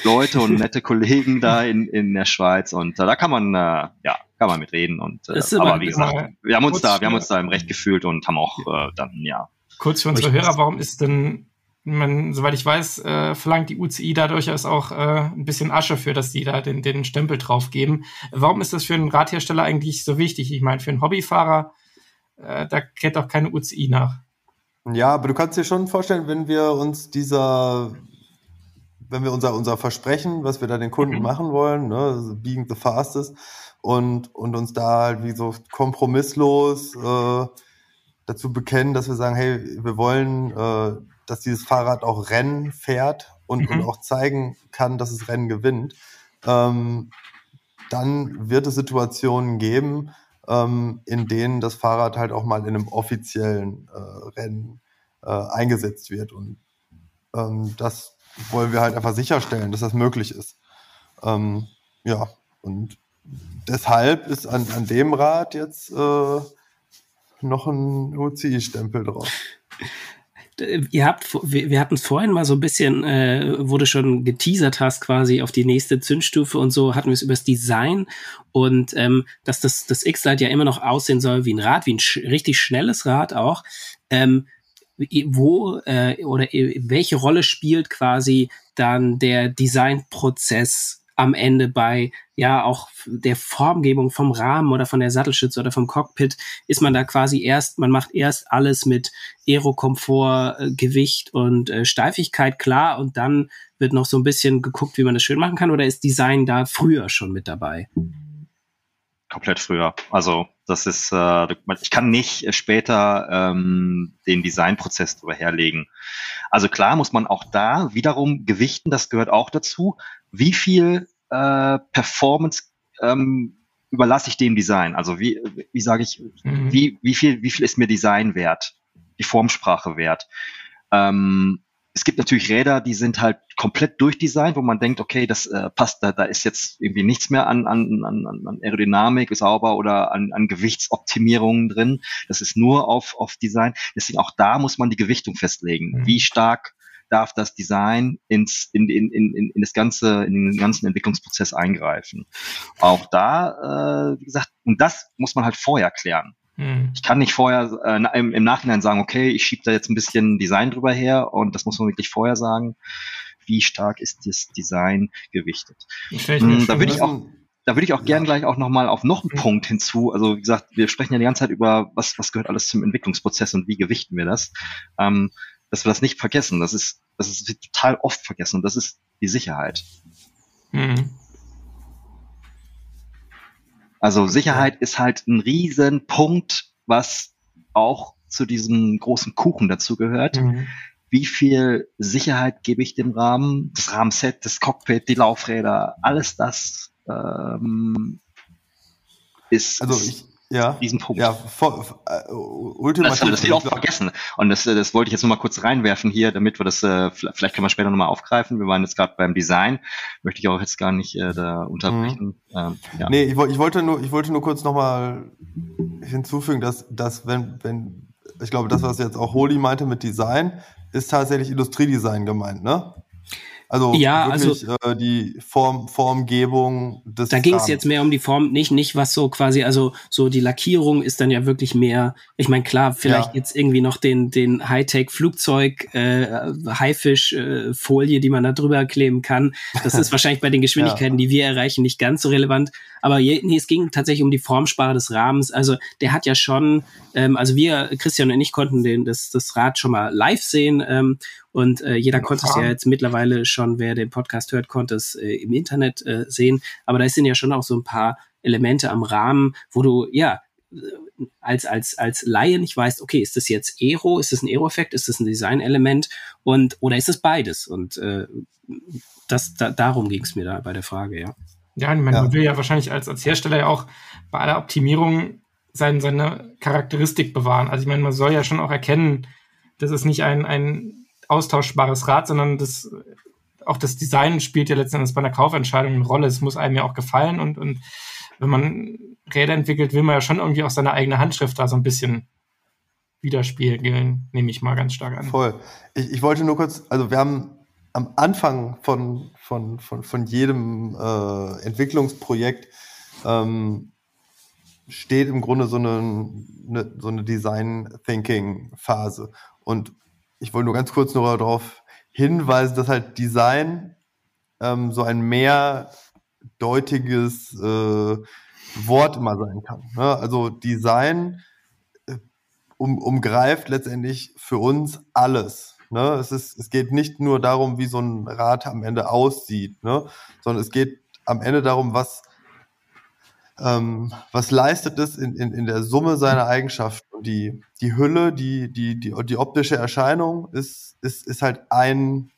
Leute und nette Kollegen da in, in der Schweiz und äh, da kann man äh, ja kann man mitreden und äh, aber wie gesagt wir haben uns da wir haben uns da im Recht gefühlt und haben auch äh, dann ja kurz für unsere Hörer warum ist denn man, soweit ich weiß, äh, verlangt die UCI da durchaus auch äh, ein bisschen Asche für, dass die da den, den Stempel drauf geben. Warum ist das für einen Radhersteller eigentlich so wichtig? Ich meine, für einen Hobbyfahrer, äh, da kehrt doch keine UCI nach. Ja, aber du kannst dir schon vorstellen, wenn wir uns dieser, wenn wir unser, unser Versprechen, was wir da den Kunden mhm. machen wollen, ne, being the fastest, und, und uns da halt wie so kompromisslos äh, dazu bekennen, dass wir sagen, hey, wir wollen, äh, dass dieses Fahrrad auch Rennen fährt und, mhm. und auch zeigen kann, dass es Rennen gewinnt, ähm, dann wird es Situationen geben, ähm, in denen das Fahrrad halt auch mal in einem offiziellen äh, Rennen äh, eingesetzt wird. Und ähm, das wollen wir halt einfach sicherstellen, dass das möglich ist. Ähm, ja, und deshalb ist an, an dem Rad jetzt äh, noch ein UCI-Stempel drauf. ihr habt, wir, hatten es vorhin mal so ein bisschen, äh, wurde schon geteasert hast quasi auf die nächste Zündstufe und so hatten wir es über das Design und ähm, dass das, das X-Lite ja immer noch aussehen soll wie ein Rad, wie ein sch richtig schnelles Rad auch. Ähm, wo äh, oder welche Rolle spielt quasi dann der Designprozess am Ende bei ja auch der Formgebung vom Rahmen oder von der Sattelschütze oder vom Cockpit ist man da quasi erst, man macht erst alles mit Aerokomfort, äh, Gewicht und äh, Steifigkeit klar und dann wird noch so ein bisschen geguckt, wie man das schön machen kann oder ist Design da früher schon mit dabei? Komplett früher. Also das ist, äh, ich kann nicht später ähm, den Designprozess drüber herlegen. Also klar muss man auch da wiederum gewichten, das gehört auch dazu wie viel äh, Performance ähm, überlasse ich dem Design? Also wie, wie sage ich, mhm. wie, wie, viel, wie viel ist mir Design wert? Die Formsprache wert? Ähm, es gibt natürlich Räder, die sind halt komplett durchdesignt, wo man denkt, okay, das äh, passt, da, da ist jetzt irgendwie nichts mehr an, an, an, an Aerodynamik sauber oder an, an Gewichtsoptimierungen drin. Das ist nur auf, auf Design. Deswegen auch da muss man die Gewichtung festlegen. Mhm. Wie stark darf das Design ins, in, in, in, in das ganze, in den ganzen Entwicklungsprozess eingreifen. Auch da, äh, wie gesagt, und das muss man halt vorher klären. Hm. Ich kann nicht vorher äh, im, im Nachhinein sagen, okay, ich schiebe da jetzt ein bisschen Design drüber her und das muss man wirklich vorher sagen. Wie stark ist das Design gewichtet? Hm, da würde ich auch, da würde ich auch gern gleich auch nochmal auf noch einen mhm. Punkt hinzu. Also wie gesagt, wir sprechen ja die ganze Zeit über, was, was gehört alles zum Entwicklungsprozess und wie gewichten wir das. Ähm, dass wir das nicht vergessen. Das ist, das ist total oft vergessen und das ist die Sicherheit. Mhm. Also Sicherheit ist halt ein Riesenpunkt, was auch zu diesem großen Kuchen dazu gehört. Mhm. Wie viel Sicherheit gebe ich dem Rahmen? Das Rahmenset, das Cockpit, die Laufräder, alles das ähm, ist, also ich, ja. diesen Punkt. Ja, voll, äh, ultimativ. Das, das will ich auch vergessen. Und das, das wollte ich jetzt nur mal kurz reinwerfen hier, damit wir das, äh, vielleicht können wir später nochmal aufgreifen. Wir waren jetzt gerade beim Design, möchte ich auch jetzt gar nicht äh, da unterbrechen. Mhm. Ähm, ja. Nee, ich, ich, wollte nur, ich wollte nur kurz nochmal hinzufügen, dass, dass wenn, wenn, ich glaube, das, was jetzt auch Holi meinte mit Design, ist tatsächlich Industriedesign gemeint, ne? Also ja, wirklich also, äh, die Form, Formgebung des. Da ging es jetzt mehr um die Form, nicht, nicht was so quasi, also so die Lackierung ist dann ja wirklich mehr, ich meine, klar, vielleicht ja. jetzt irgendwie noch den, den Hightech-Flugzeug, äh, Haifisch-Folie, äh, die man da drüber kleben kann. Das ist wahrscheinlich bei den Geschwindigkeiten, ja. die wir erreichen, nicht ganz so relevant. Aber je, nee, es ging tatsächlich um die Formsprache des Rahmens. Also der hat ja schon, ähm, also wir, Christian und ich, konnten den, das, das Rad schon mal live sehen. Ähm, und äh, jeder konnte es ja jetzt mittlerweile schon, wer den Podcast hört, konnte es äh, im Internet äh, sehen. Aber da sind ja schon auch so ein paar Elemente am Rahmen, wo du, ja, äh, als, als, als Laie nicht weißt, okay, ist das jetzt Aero, ist das ein Aero-Effekt, ist das ein Design-Element und oder ist es beides? Und äh, das, da, darum ging es mir da bei der Frage, ja. Ja, ich meine, ja. man will ja wahrscheinlich als, als Hersteller ja auch bei aller Optimierung sein, seine Charakteristik bewahren. Also ich meine, man soll ja schon auch erkennen, das ist nicht ein, ein austauschbares Rad, sondern das auch das Design spielt ja letztendlich bei einer Kaufentscheidung eine Rolle. Es muss einem ja auch gefallen und, und wenn man Räder entwickelt, will man ja schon irgendwie auch seine eigene Handschrift da so ein bisschen widerspiegeln, nehme ich mal ganz stark an. Voll. Ich, ich wollte nur kurz, also wir haben am Anfang von, von, von, von jedem äh, Entwicklungsprojekt ähm, steht im Grunde so eine, eine so eine Design-Thinking-Phase. Und ich wollte nur ganz kurz nur darauf hinweisen, dass halt Design ähm, so ein mehrdeutiges äh, Wort immer sein kann. Ne? Also Design äh, um, umgreift letztendlich für uns alles. Ne? Es, ist, es geht nicht nur darum, wie so ein Rad am Ende aussieht, ne? sondern es geht am Ende darum, was, ähm, was leistet es in, in, in der Summe seiner Eigenschaften. Die, die Hülle, die, die, die, die optische Erscheinung ist, ist, ist halt ein,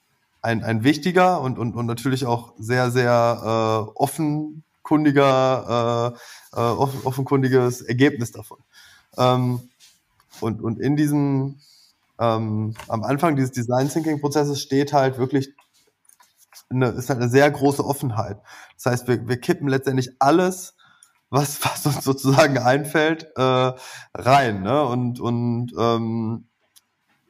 ein, ein wichtiger und, und, und natürlich auch sehr, sehr äh, offenkundiger, äh, äh, offenkundiges Ergebnis davon. Ähm, und, und in diesem, ähm, am Anfang dieses Design Thinking Prozesses steht halt wirklich eine, ist halt eine sehr große Offenheit. Das heißt, wir, wir kippen letztendlich alles, was, was uns sozusagen einfällt, äh, rein. Ne? Und, und ähm,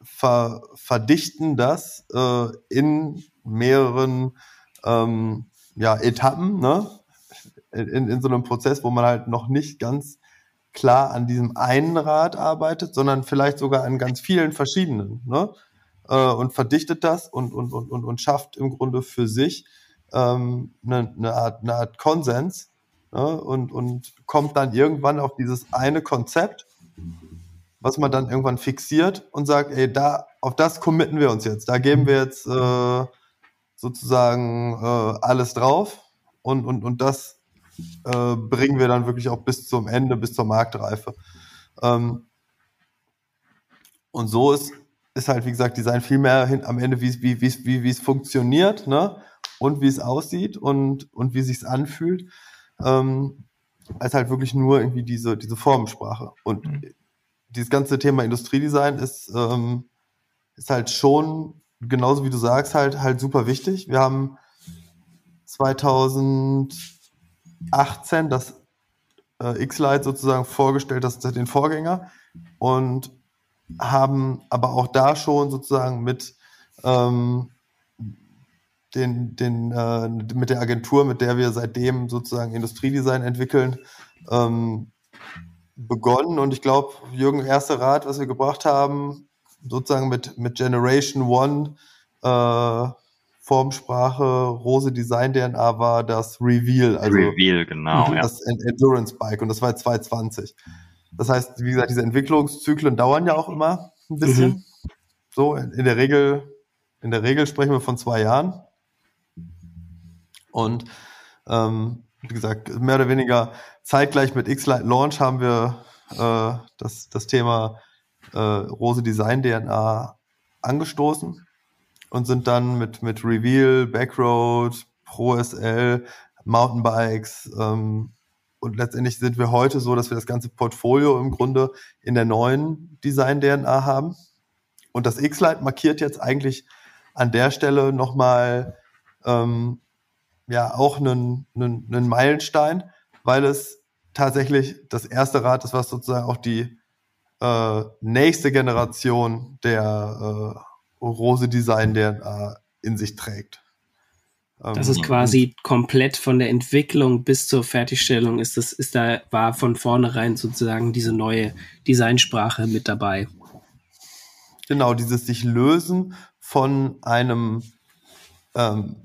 ver, verdichten das äh, in mehreren ähm, ja, Etappen, ne? In, in so einem Prozess, wo man halt noch nicht ganz klar an diesem einen Rad arbeitet, sondern vielleicht sogar an ganz vielen verschiedenen, ne? Äh, und verdichtet das und, und, und, und, und schafft im Grunde für sich ähm, eine, eine, Art, eine Art Konsens ne? und, und kommt dann irgendwann auf dieses eine Konzept, was man dann irgendwann fixiert und sagt, ey, da, auf das committen wir uns jetzt. Da geben wir jetzt äh, sozusagen äh, alles drauf und, und, und das äh, bringen wir dann wirklich auch bis zum Ende, bis zur Marktreife. Ähm, und so ist, ist halt, wie gesagt, Design viel mehr hin, am Ende, wie, wie, wie, wie, wie es funktioniert ne? und wie es aussieht und, und wie es sich anfühlt, ähm, als halt wirklich nur irgendwie diese, diese Formensprache. Und mhm. dieses ganze Thema Industriedesign ist, ähm, ist halt schon genauso wie du sagst, halt, halt super wichtig. Wir haben 2018 das äh, X-Lite sozusagen vorgestellt, das, den Vorgänger, und haben aber auch da schon sozusagen mit ähm, den, den, äh, mit der Agentur, mit der wir seitdem sozusagen Industriedesign entwickeln, ähm, begonnen. Und ich glaube, Jürgen, erste Rat, was wir gebracht haben, sozusagen mit, mit Generation One äh, Formsprache, Rose Design DNA war das Reveal. Also Reveal, genau. Das ja. Endurance Bike und das war 2020. Das heißt, wie gesagt, diese Entwicklungszyklen dauern ja auch immer ein bisschen. Mhm. So, in, der Regel, in der Regel sprechen wir von zwei Jahren. Und ähm, wie gesagt, mehr oder weniger zeitgleich mit X-Lite Launch haben wir äh, das, das Thema äh, Rose Design DNA angestoßen und sind dann mit, mit Reveal, Backroad, Pro SL, Mountainbikes ähm, und letztendlich sind wir heute so, dass wir das ganze Portfolio im Grunde in der neuen Design DNA haben. Und das X-Lite markiert jetzt eigentlich an der Stelle nochmal ähm, ja auch einen, einen, einen Meilenstein, weil es tatsächlich das erste Rad ist, was sozusagen auch die äh, nächste Generation der äh, Rose Design DNA in sich trägt. Das ist ähm, quasi komplett von der Entwicklung bis zur Fertigstellung ist das, ist da, war von vornherein sozusagen diese neue Designsprache mit dabei. Genau, dieses sich lösen von einem, ähm,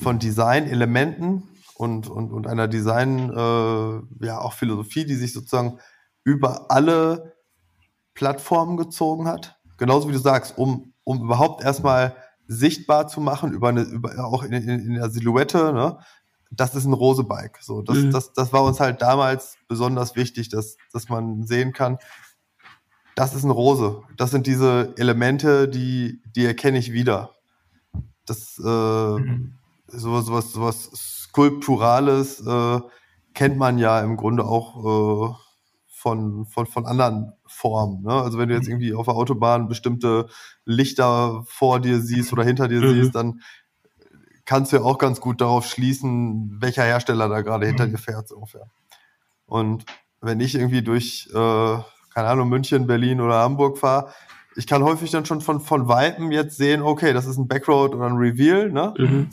von Design-Elementen und, und, und einer Design, äh, ja, auch Philosophie, die sich sozusagen über alle Plattformen gezogen hat. Genauso wie du sagst, um, um überhaupt erstmal sichtbar zu machen, über eine, über, auch in, in, in der Silhouette, ne? das ist ein Rose-Bike. So, das, mhm. das, das war uns halt damals besonders wichtig, dass, dass man sehen kann, das ist ein Rose. Das sind diese Elemente, die, die erkenne ich wieder. Das, äh, mhm. Sowas, sowas, sowas Skulpturales äh, kennt man ja im Grunde auch äh, von, von, von anderen Formen. Ne? Also wenn du jetzt mhm. irgendwie auf der Autobahn bestimmte Lichter vor dir siehst oder hinter dir mhm. siehst, dann kannst du ja auch ganz gut darauf schließen, welcher Hersteller da gerade hinter mhm. dir fährt, so ungefähr. Und wenn ich irgendwie durch, äh, keine Ahnung, München, Berlin oder Hamburg fahre, ich kann häufig dann schon von, von Weitem jetzt sehen, okay, das ist ein Backroad oder ein Reveal, ne? Mhm.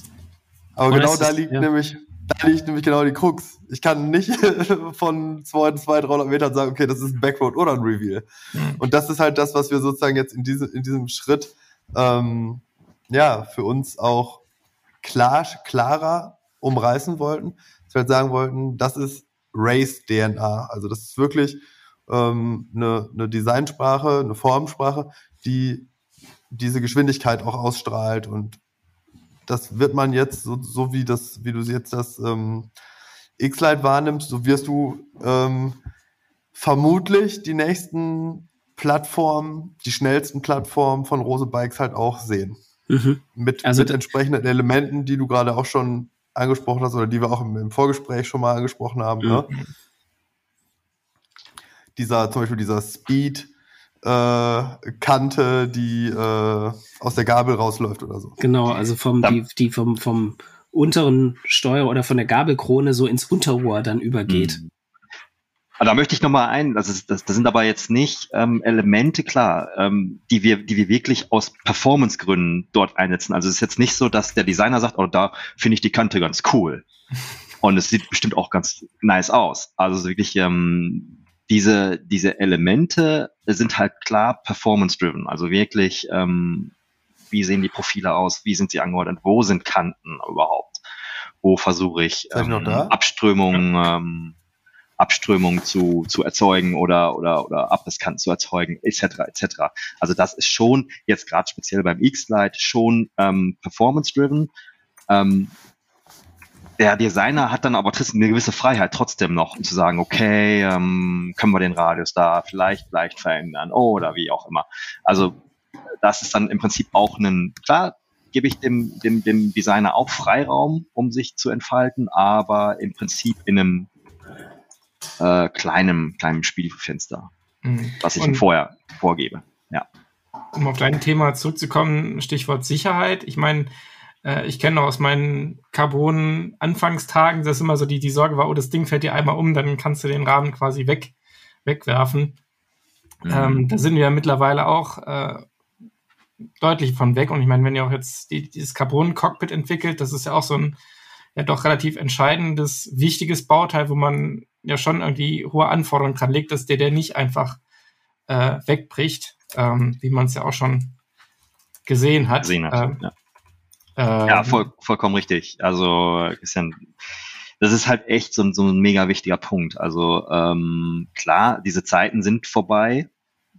Aber und genau da liegt ja. nämlich da liegt nämlich genau die Krux. Ich kann nicht von 200, 200, 300 Metern sagen, okay, das ist ein Backroad oder ein Reveal. Mhm. Und das ist halt das, was wir sozusagen jetzt in, diese, in diesem Schritt ähm, ja, für uns auch klar, klarer umreißen wollten. Dass wir halt sagen wollten, das ist Race-DNA. Also das ist wirklich ähm, eine, eine Designsprache, eine Formsprache, die diese Geschwindigkeit auch ausstrahlt und das wird man jetzt, so, so wie das, wie du jetzt das ähm, X-Lite wahrnimmst, so wirst du ähm, vermutlich die nächsten Plattformen, die schnellsten Plattformen von Rose Bikes halt auch sehen. Mhm. Mit, also mit entsprechenden Elementen, die du gerade auch schon angesprochen hast oder die wir auch im, im Vorgespräch schon mal angesprochen haben. Mhm. Ne? Dieser, zum Beispiel dieser Speed, äh, Kante, die äh, aus der Gabel rausläuft oder so. Genau, also vom, die, die vom, vom unteren Steuer oder von der Gabelkrone so ins Unterrohr dann übergeht. Mhm. da möchte ich nochmal ein, das, ist, das, das sind aber jetzt nicht ähm, Elemente, klar, ähm, die, wir, die wir wirklich aus Performance-Gründen dort einsetzen. Also es ist jetzt nicht so, dass der Designer sagt, oh, da finde ich die Kante ganz cool. Und es sieht bestimmt auch ganz nice aus. Also wirklich, ähm, diese, diese Elemente sind halt klar performance-driven. Also wirklich, ähm, wie sehen die Profile aus, wie sind sie angeordnet, wo sind Kanten überhaupt, wo versuche ich ähm, Abströmungen, ähm, Abströmung zu, zu erzeugen oder, oder, oder Abrisskanten zu erzeugen, etc. etc. Also das ist schon jetzt gerade speziell beim X-Lite schon ähm, performance-driven. Ähm, der Designer hat dann aber eine gewisse Freiheit trotzdem noch, um zu sagen, okay, ähm, können wir den Radius da vielleicht leicht verändern oder wie auch immer. Also das ist dann im Prinzip auch ein, klar, gebe ich dem, dem, dem Designer auch Freiraum, um sich zu entfalten, aber im Prinzip in einem äh, kleinem, kleinen Spielfenster, mhm. was ich ihm vorher vorgebe. Ja. Um auf dein Thema zurückzukommen, Stichwort Sicherheit. Ich meine, äh, ich kenne noch aus meinen Carbon-Anfangstagen, dass immer so die, die Sorge war, oh, das Ding fällt dir einmal um, dann kannst du den Rahmen quasi weg, wegwerfen. Mhm. Ähm, da sind wir mittlerweile auch äh, deutlich von weg. Und ich meine, wenn ihr auch jetzt die, dieses Carbon-Cockpit entwickelt, das ist ja auch so ein ja doch relativ entscheidendes, wichtiges Bauteil, wo man ja schon irgendwie hohe Anforderungen dran legt, dass der, der nicht einfach äh, wegbricht, ähm, wie man es ja auch schon gesehen hat. Gesehen hat ähm, ja, ähm, ja voll, vollkommen richtig. Also Christian, das ist halt echt so, so ein mega wichtiger Punkt. Also ähm, klar, diese Zeiten sind vorbei,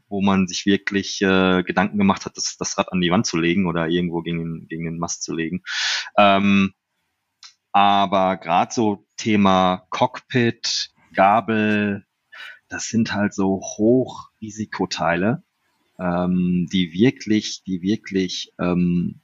wo man sich wirklich äh, Gedanken gemacht hat, das, das Rad an die Wand zu legen oder irgendwo gegen den, gegen den Mast zu legen. Ähm, aber gerade so Thema Cockpit, Gabel, das sind halt so Hochrisikoteile, ähm, die wirklich, die wirklich ähm,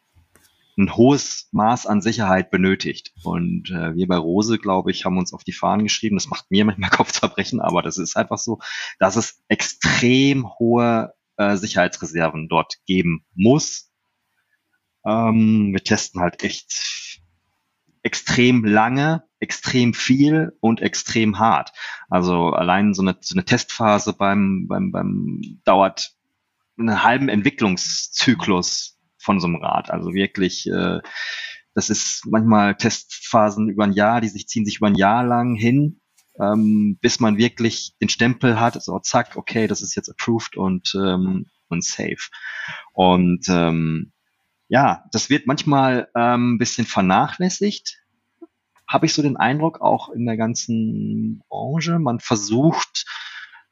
ein hohes Maß an Sicherheit benötigt. Und äh, wir bei Rose, glaube ich, haben uns auf die Fahnen geschrieben, das macht mir manchmal Kopfzerbrechen, aber das ist einfach so, dass es extrem hohe äh, Sicherheitsreserven dort geben muss. Ähm, wir testen halt echt extrem lange, extrem viel und extrem hart. Also allein so eine, so eine Testphase beim, beim, beim dauert einen halben Entwicklungszyklus von so einem Rad. Also wirklich, äh, das ist manchmal Testphasen über ein Jahr, die sich ziehen sich über ein Jahr lang hin, ähm, bis man wirklich den Stempel hat, so zack, okay, das ist jetzt approved und, ähm, und safe. Und ähm, ja, das wird manchmal ähm, ein bisschen vernachlässigt, habe ich so den Eindruck, auch in der ganzen Branche. Man versucht,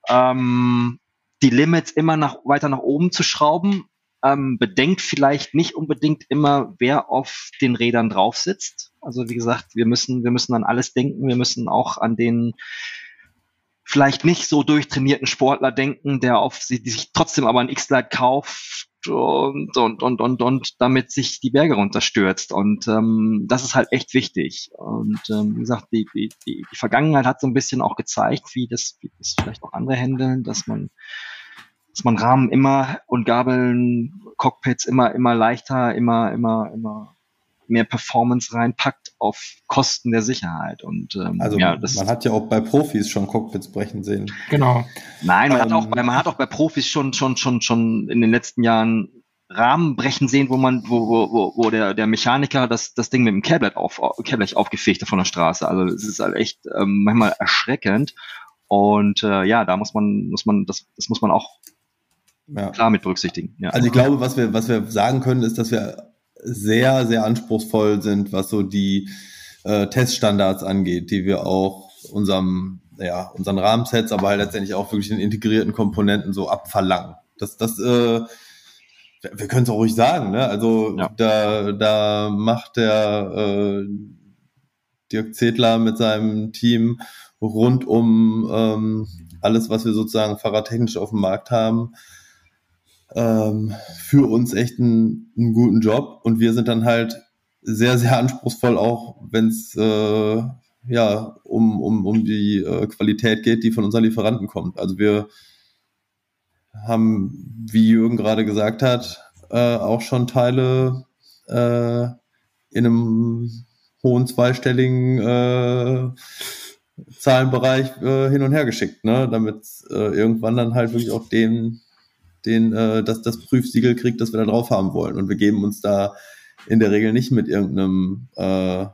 ähm, die Limits immer nach, weiter nach oben zu schrauben, ähm, bedenkt vielleicht nicht unbedingt immer, wer auf den Rädern drauf sitzt. Also wie gesagt, wir müssen, wir müssen an alles denken, wir müssen auch an den vielleicht nicht so durchtrainierten Sportler denken, der auf die sich trotzdem aber ein X-Lite kauft und, und, und, und, und damit sich die Berge runterstürzt. Und ähm, das ist halt echt wichtig. Und ähm, wie gesagt, die, die, die, die Vergangenheit hat so ein bisschen auch gezeigt, wie das, wie das vielleicht auch andere handeln, dass man dass man Rahmen immer und Gabeln, Cockpits immer, immer leichter, immer, immer, immer mehr Performance reinpackt auf Kosten der Sicherheit. Und ähm, also ja, das man hat ja auch bei Profis schon Cockpits brechen sehen. Genau. Nein, man ähm, hat auch bei, man hat auch bei Profis schon schon schon schon in den letzten Jahren Rahmen brechen sehen, wo man, wo, wo, wo, wo der, der Mechaniker das, das Ding mit dem Cablet auf, aufgefegt hat von der Straße. Also es ist halt echt ähm, manchmal erschreckend. Und äh, ja, da muss man, muss man, das, das muss man auch ja. klar mit berücksichtigen. Ja. Also ich glaube, was wir, was wir sagen können, ist, dass wir sehr, sehr anspruchsvoll sind, was so die äh, Teststandards angeht, die wir auch unserem, ja, unseren Rahmensets, aber halt letztendlich auch wirklich den integrierten Komponenten so abverlangen. Das, das, äh, wir können es auch ruhig sagen, ne? Also ja. da, da macht der äh, Dirk Zedler mit seinem Team rund um ähm, alles, was wir sozusagen fahrradtechnisch auf dem Markt haben, ähm, für uns echt einen, einen, guten Job und wir sind dann halt sehr, sehr anspruchsvoll, auch wenn es äh, ja um, um, um die äh, Qualität geht, die von unseren Lieferanten kommt. Also wir haben, wie Jürgen gerade gesagt hat, äh, auch schon Teile äh, in einem hohen zweistelligen äh, Zahlenbereich äh, hin und her geschickt, ne? damit äh, irgendwann dann halt wirklich auch den, den, äh, das, das Prüfsiegel kriegt, das wir da drauf haben wollen. Und wir geben uns da in der Regel nicht mit irgendeinem äh,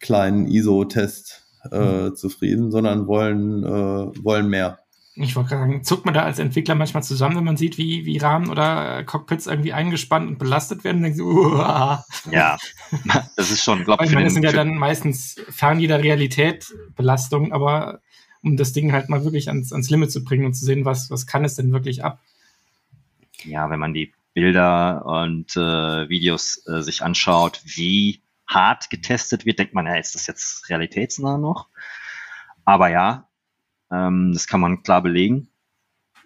kleinen ISO-Test äh, mhm. zufrieden, sondern wollen, äh, wollen mehr. Ich wollte gerade sagen, zuckt man da als Entwickler manchmal zusammen, wenn man sieht, wie, wie Rahmen oder Cockpits irgendwie eingespannt und belastet werden, denkt so, Uah. Ja, das ist schon, glaube ich. Ich meine, das sind ja dann meistens fern jeder Realität Belastungen, aber um das Ding halt mal wirklich ans, ans Limit zu bringen und zu sehen, was, was kann es denn wirklich ab. Ja, wenn man die Bilder und äh, Videos äh, sich anschaut, wie hart getestet wird, denkt man, ja, ist das jetzt realitätsnah noch? Aber ja, ähm, das kann man klar belegen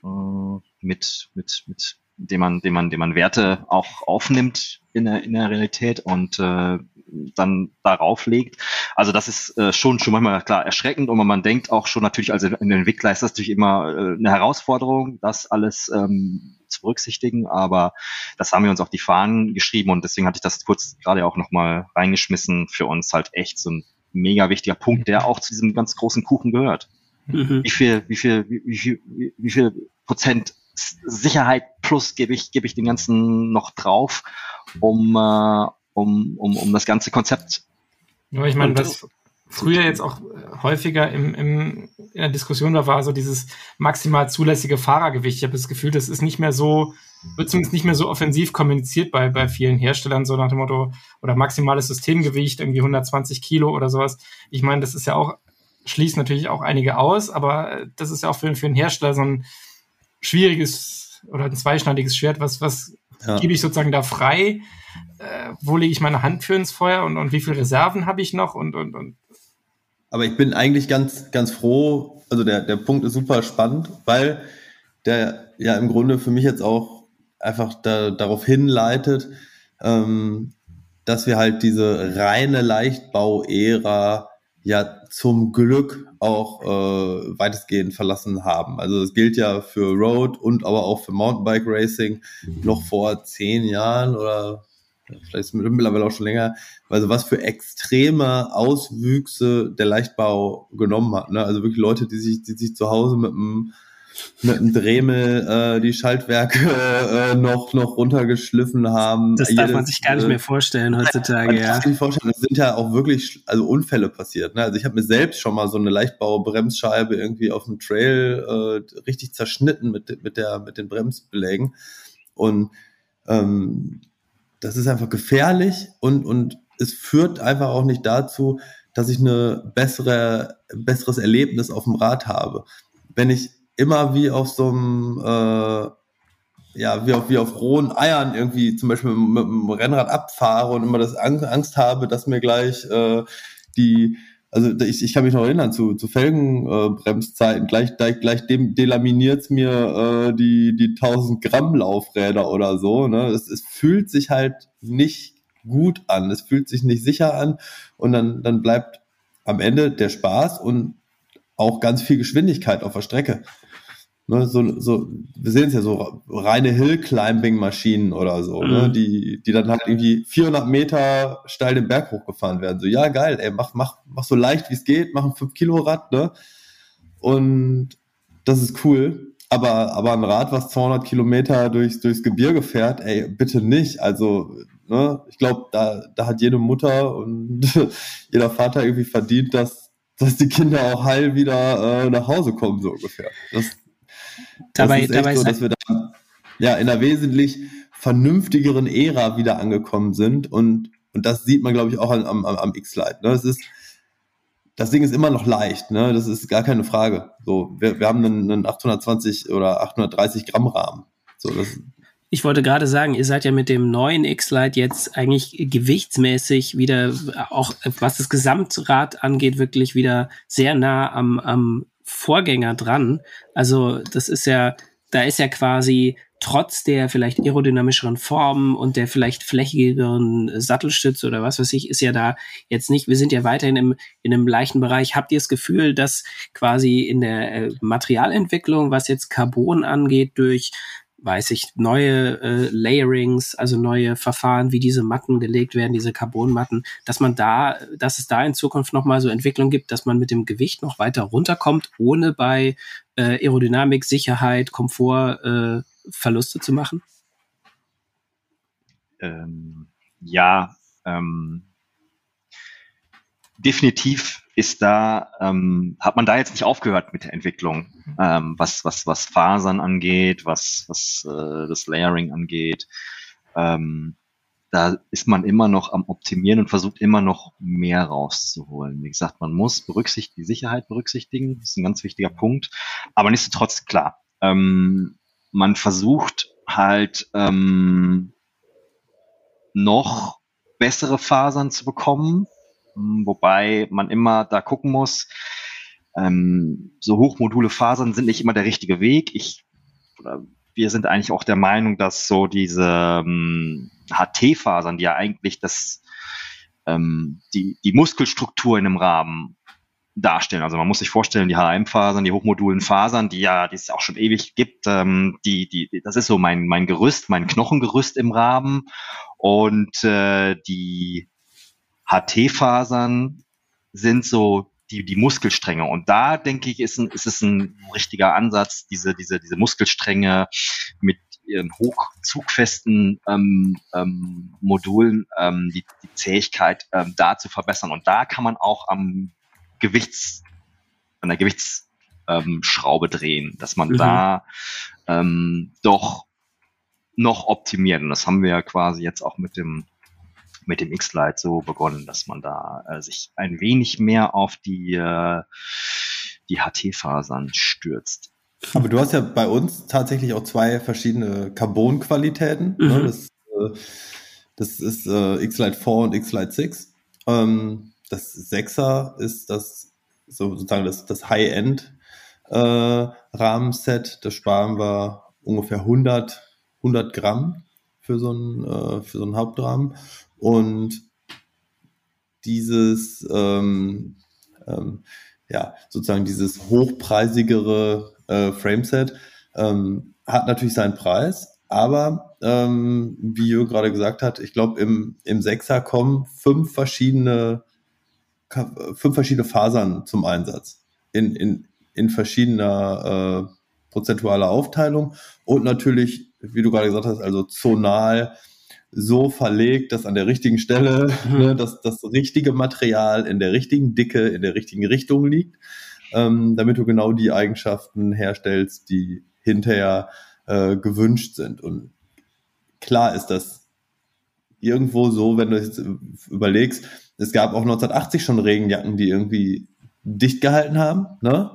äh, mit, mit, mit dem man, dem man, dem man Werte auch aufnimmt in der, in der Realität und äh, dann darauf legt. Also das ist äh, schon schon manchmal klar erschreckend und man denkt auch schon natürlich als Entwickler ist das natürlich immer äh, eine Herausforderung, das alles ähm, zu berücksichtigen, aber das haben wir uns auf die Fahnen geschrieben und deswegen hatte ich das kurz gerade auch nochmal reingeschmissen. Für uns halt echt so ein mega wichtiger Punkt, der auch zu diesem ganz großen Kuchen gehört. Mhm. Wie viel, wie viel, wie, wie viel, wie viel Prozent Sicherheit plus gebe ich, gebe ich dem Ganzen noch drauf, um, äh, um, um, um das ganze Konzept. Ja, ich meine, was früher jetzt auch häufiger im, im, in der Diskussion war, war so dieses maximal zulässige Fahrergewicht. Ich habe das Gefühl, das ist nicht mehr so, wird zumindest nicht mehr so offensiv kommuniziert bei, bei vielen Herstellern, so nach dem Motto, oder maximales Systemgewicht, irgendwie 120 Kilo oder sowas. Ich meine, das ist ja auch schließt natürlich auch einige aus, aber das ist ja auch für, für einen Hersteller so ein schwieriges oder ein zweischneidiges Schwert. Was, was ja. gebe ich sozusagen da frei? Äh, wo lege ich meine Hand für ins Feuer und, und wie viele Reserven habe ich noch und, und, und aber ich bin eigentlich ganz, ganz froh, also der, der Punkt ist super spannend, weil der ja im Grunde für mich jetzt auch einfach da, darauf hinleitet, ähm, dass wir halt diese reine Leichtbau-Ära ja zum Glück auch äh, weitestgehend verlassen haben. Also das gilt ja für Road und aber auch für Mountainbike Racing noch vor zehn Jahren oder vielleicht ist es mittlerweile auch schon länger, also was für extreme Auswüchse der Leichtbau genommen hat. Ne? Also wirklich Leute, die sich, die sich zu Hause mit einem mit einem Dremel äh, die Schaltwerke äh, noch noch runtergeschliffen haben. Das darf Jedes, man sich gar nicht mehr vorstellen heutzutage. Man ja. Nicht vorstellen. Es sind ja auch wirklich also Unfälle passiert. Ne? Also ich habe mir selbst schon mal so eine Leichtbau-Bremsscheibe irgendwie auf dem Trail äh, richtig zerschnitten mit mit der mit den Bremsbelägen und ähm, das ist einfach gefährlich und und es führt einfach auch nicht dazu, dass ich eine bessere besseres Erlebnis auf dem Rad habe. Wenn ich immer wie auf so einem, äh, ja, wie auf, wie auf rohen Eiern irgendwie zum Beispiel mit, mit dem Rennrad abfahre und immer das Angst habe, dass mir gleich äh, die, also ich, ich kann mich noch erinnern zu, zu Felgenbremszeiten, äh, gleich, gleich, gleich dem delaminiert mir äh, die, die 1000 Gramm Laufräder oder so. Ne? Es, es fühlt sich halt nicht gut an, es fühlt sich nicht sicher an und dann, dann bleibt am Ende der Spaß und auch ganz viel Geschwindigkeit auf der Strecke. Ne, so, so, wir sehen es ja so reine Hill-Climbing-Maschinen oder so, ne, mhm. ne, die, die dann halt irgendwie 400 Meter steil den Berg hochgefahren werden. So, ja, geil, ey, mach, mach, mach so leicht wie es geht, mach ein 5-Kilo-Rad, ne? Und das ist cool. Aber, aber ein Rad, was 200 Kilometer durchs, durchs Gebirge fährt, ey, bitte nicht. Also, ne, ich glaube, da, da hat jede Mutter und jeder Vater irgendwie verdient, dass, dass die Kinder auch heil wieder äh, nach Hause kommen, so ungefähr. Das, dabei, das ist dabei so, dass wir da ja in einer wesentlich vernünftigeren Ära wieder angekommen sind und und das sieht man, glaube ich, auch am, am, am X-Lite. Ne? Das ist, das Ding ist immer noch leicht, ne? Das ist gar keine Frage. So, wir, wir haben einen, einen 820 oder 830 Gramm Rahmen. So, das, ich wollte gerade sagen, ihr seid ja mit dem neuen X-Lite jetzt eigentlich gewichtsmäßig wieder, auch was das Gesamtrad angeht, wirklich wieder sehr nah am, am Vorgänger dran. Also das ist ja, da ist ja quasi trotz der vielleicht aerodynamischeren Formen und der vielleicht flächigeren Sattelstütze oder was weiß ich, ist ja da jetzt nicht, wir sind ja weiterhin im, in einem leichten Bereich. Habt ihr das Gefühl, dass quasi in der äh, Materialentwicklung, was jetzt Carbon angeht, durch weiß ich, neue äh, Layerings, also neue Verfahren, wie diese Matten gelegt werden, diese Carbonmatten, dass man da, dass es da in Zukunft nochmal so Entwicklung gibt, dass man mit dem Gewicht noch weiter runterkommt, ohne bei äh, Aerodynamik, Sicherheit, Komfort äh, Verluste zu machen? Ähm, ja, ähm, definitiv ist da, ähm, hat man da jetzt nicht aufgehört mit der Entwicklung, ähm, was, was, was Fasern angeht, was, was äh, das Layering angeht. Ähm, da ist man immer noch am Optimieren und versucht immer noch mehr rauszuholen. Wie gesagt, man muss berücksichtigen, die Sicherheit berücksichtigen, das ist ein ganz wichtiger Punkt. Aber nichtsdestotrotz, klar, ähm, man versucht halt ähm, noch bessere Fasern zu bekommen, wobei man immer da gucken muss, ähm, so hochmodule Fasern sind nicht immer der richtige Weg. Ich, wir sind eigentlich auch der Meinung, dass so diese ähm, HT-Fasern, die ja eigentlich das, ähm, die, die Muskelstruktur in einem Rahmen darstellen. Also man muss sich vorstellen, die HM-Fasern, die hochmodulen Fasern, die ja, die es auch schon ewig gibt, ähm, die, die, das ist so mein, mein Gerüst, mein Knochengerüst im Rahmen. Und äh, die HT-Fasern sind so die, die Muskelstränge. Und da denke ich, ist, ein, ist es ein richtiger Ansatz, diese, diese, diese Muskelstränge mit ihren hochzugfesten ähm, ähm, Modulen ähm, die, die Zähigkeit ähm, da zu verbessern. Und da kann man auch am Gewichts, an der Gewichtsschraube ähm, drehen, dass man mhm. da ähm, doch noch optimiert. Und das haben wir ja quasi jetzt auch mit dem mit dem X-Lite so begonnen, dass man da äh, sich ein wenig mehr auf die, äh, die HT-Fasern stürzt. Aber du hast ja bei uns tatsächlich auch zwei verschiedene Carbon-Qualitäten. Ne? Mhm. Ne? Das, äh, das ist äh, X-Lite 4 und X-Lite 6. Ähm, das 6er ist das so, sozusagen das, das High-End äh, Rahmenset. Da sparen wir ungefähr 100, 100 Gramm für so einen, äh, für so einen Hauptrahmen. Und dieses, ähm, ähm, ja, sozusagen dieses hochpreisigere äh, Frameset ähm, hat natürlich seinen Preis, aber ähm, wie Jürgen gerade gesagt hat, ich glaube, im, im Sechser kommen fünf verschiedene, fünf verschiedene Fasern zum Einsatz. In, in, in verschiedener äh, prozentualer Aufteilung. Und natürlich, wie du gerade gesagt hast, also zonal so verlegt, dass an der richtigen Stelle ne, dass das richtige Material in der richtigen Dicke, in der richtigen Richtung liegt, ähm, damit du genau die Eigenschaften herstellst, die hinterher äh, gewünscht sind. Und klar ist das irgendwo so, wenn du jetzt überlegst, es gab auch 1980 schon Regenjacken, die irgendwie dicht gehalten haben, ne?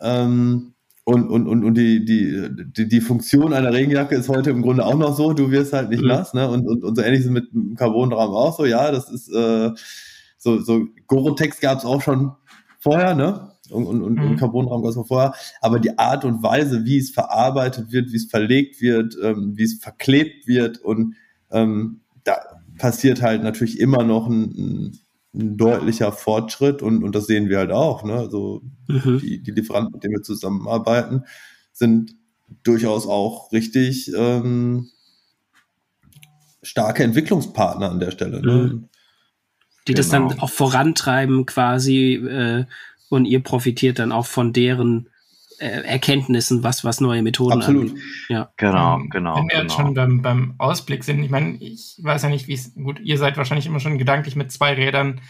Ähm, und, und, und, und die, die, die, die Funktion einer Regenjacke ist heute im Grunde auch noch so, du wirst halt nicht mhm. nass, ne? Und, und, und so ähnlich ist mit dem Carbonrahmen auch so, ja, das ist äh, so, so Gore-Tex gab es auch schon vorher, ne? Und, und, und, mhm. und Carbonrahmen gab es auch vorher. Aber die Art und Weise, wie es verarbeitet wird, wie es verlegt wird, ähm, wie es verklebt wird und ähm, da passiert halt natürlich immer noch ein, ein ein deutlicher Fortschritt und, und das sehen wir halt auch. Ne? Also mhm. die, die Lieferanten, mit denen wir zusammenarbeiten, sind durchaus auch richtig ähm, starke Entwicklungspartner an der Stelle. Ne? Mhm. Die genau. das dann genau. auch vorantreiben quasi äh, und ihr profitiert dann auch von deren Erkenntnissen, was, was neue Methoden Absolut. Angeht. Ja. Genau, genau. Wenn wir genau. jetzt schon beim, beim Ausblick sind, ich meine, ich weiß ja nicht, wie es, gut, ihr seid wahrscheinlich immer schon gedanklich mit zwei Rädern,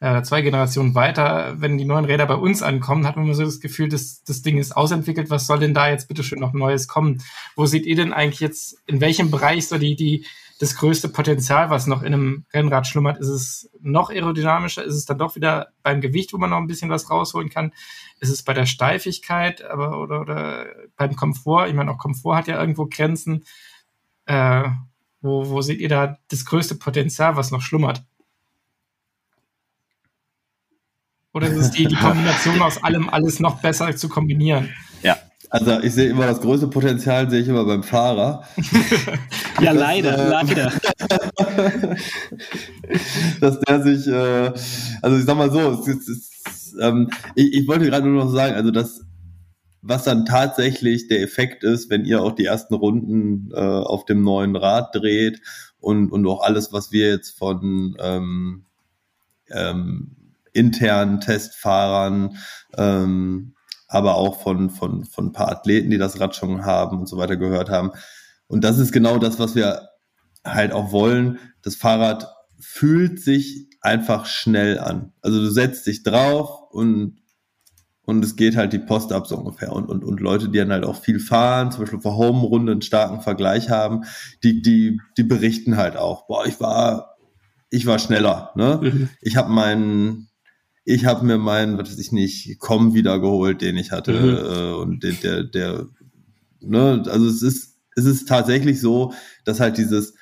äh, zwei Generationen weiter. Wenn die neuen Räder bei uns ankommen, hat man immer so das Gefühl, dass das Ding ist ausentwickelt. Was soll denn da jetzt bitte schön noch Neues kommen? Wo seht ihr denn eigentlich jetzt, in welchem Bereich so die, die, das größte Potenzial, was noch in einem Rennrad schlummert? Ist es noch aerodynamischer? Ist es dann doch wieder beim Gewicht, wo man noch ein bisschen was rausholen kann? Ist es bei der Steifigkeit aber, oder, oder beim Komfort? Ich meine, auch Komfort hat ja irgendwo Grenzen. Äh, wo, wo seht ihr da das größte Potenzial, was noch schlummert? Oder ist es die, die Kombination aus allem, alles noch besser zu kombinieren? Also ich sehe immer das größte Potenzial, sehe ich immer beim Fahrer. ja, das, leider, äh, leider. dass der sich, äh, also ich sag mal so, es, es, es, ähm, ich, ich wollte gerade nur noch sagen, also dass was dann tatsächlich der Effekt ist, wenn ihr auch die ersten Runden äh, auf dem neuen Rad dreht und, und auch alles, was wir jetzt von ähm, ähm, internen Testfahrern, ähm, aber auch von, von, von ein paar Athleten, die das Rad schon haben und so weiter gehört haben. Und das ist genau das, was wir halt auch wollen. Das Fahrrad fühlt sich einfach schnell an. Also du setzt dich drauf und und es geht halt die Post ab so ungefähr. Und, und, und Leute, die dann halt auch viel fahren, zum Beispiel vor Home-Runde einen starken Vergleich haben, die, die, die berichten halt auch, boah, ich war, ich war schneller. Ne? Mhm. Ich habe meinen, ich habe mir meinen, was weiß ich nicht, Com wieder geholt, den ich hatte. Mhm. Äh, und der, der, der, ne, also es ist, es ist tatsächlich so, dass halt dieses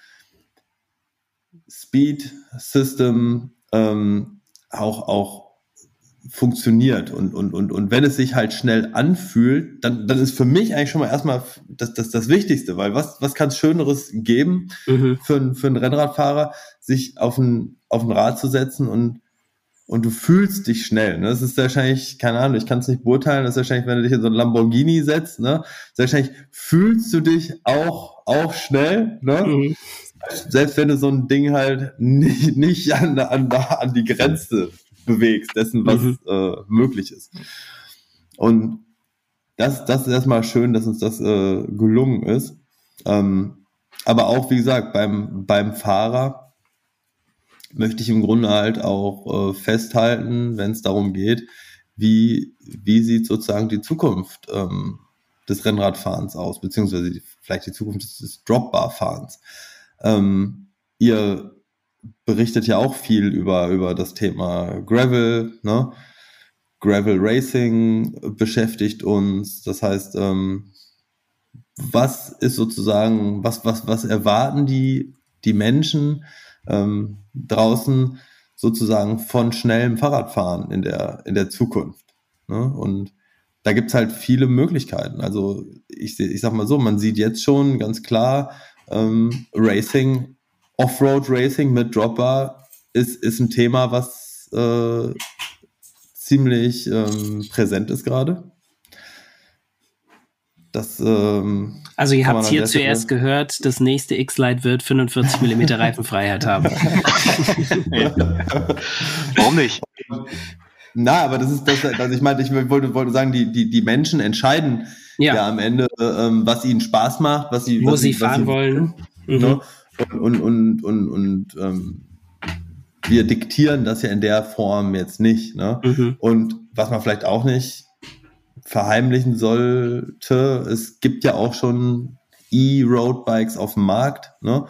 Speed System ähm, auch, auch funktioniert und, und, und, und wenn es sich halt schnell anfühlt, dann, dann ist für mich eigentlich schon mal erstmal das, das, das Wichtigste, weil was, was kann es Schöneres geben mhm. für, für einen Rennradfahrer, sich auf ein, auf ein Rad zu setzen und, und du fühlst dich schnell. Ne? Das ist wahrscheinlich, keine Ahnung, ich kann es nicht beurteilen, das ist wahrscheinlich, wenn du dich in so ein Lamborghini setzt, ne? wahrscheinlich fühlst du dich auch, auch schnell, ne? Mhm. Selbst wenn du so ein Ding halt nicht, nicht an, an, an die Grenze bewegst, dessen, was mhm. äh, möglich ist. Und das, das ist erstmal schön, dass uns das äh, gelungen ist. Ähm, aber auch, wie gesagt, beim, beim Fahrer möchte ich im Grunde halt auch äh, festhalten, wenn es darum geht, wie, wie sieht sozusagen die Zukunft ähm, des Rennradfahrens aus, beziehungsweise die, vielleicht die Zukunft des, des Dropbar-Fahrens. Ähm, ihr berichtet ja auch viel über, über das Thema Gravel, ne? Gravel Racing beschäftigt uns. Das heißt, ähm, was ist sozusagen, was, was, was erwarten die, die Menschen ähm, draußen sozusagen von schnellem Fahrradfahren in der, in der Zukunft? Ne? Und da gibt's halt viele Möglichkeiten. Also ich, ich sag mal so, man sieht jetzt schon ganz klar, ähm, Racing Offroad Racing mit Dropper ist, ist ein Thema, was äh, ziemlich ähm, präsent ist gerade. Das, ähm, also ihr habt hier zuerst gehört, das nächste X-Lite wird 45 mm Reifenfreiheit haben. Warum nicht? Na, aber das ist das, also ich meinte, ich wollte, wollte sagen, die, die, die Menschen entscheiden ja, ja am Ende, ähm, was ihnen Spaß macht, was sie, wo was sie fahren sie, wollen. Mhm. Ne? und, und, und, und ähm, wir diktieren das ja in der Form jetzt nicht. Ne? Mhm. Und was man vielleicht auch nicht verheimlichen sollte, es gibt ja auch schon E-Roadbikes auf dem Markt. Ne?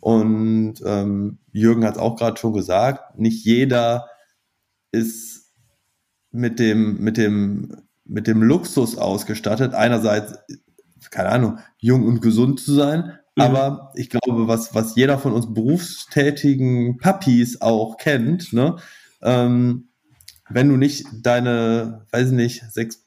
Und ähm, Jürgen hat es auch gerade schon gesagt, nicht jeder ist mit dem, mit dem, mit dem Luxus ausgestattet, einerseits, keine Ahnung, jung und gesund zu sein, Mhm. Aber ich glaube, was, was jeder von uns berufstätigen Puppies auch kennt, ne, ähm, wenn du nicht deine, weiß nicht, sechs,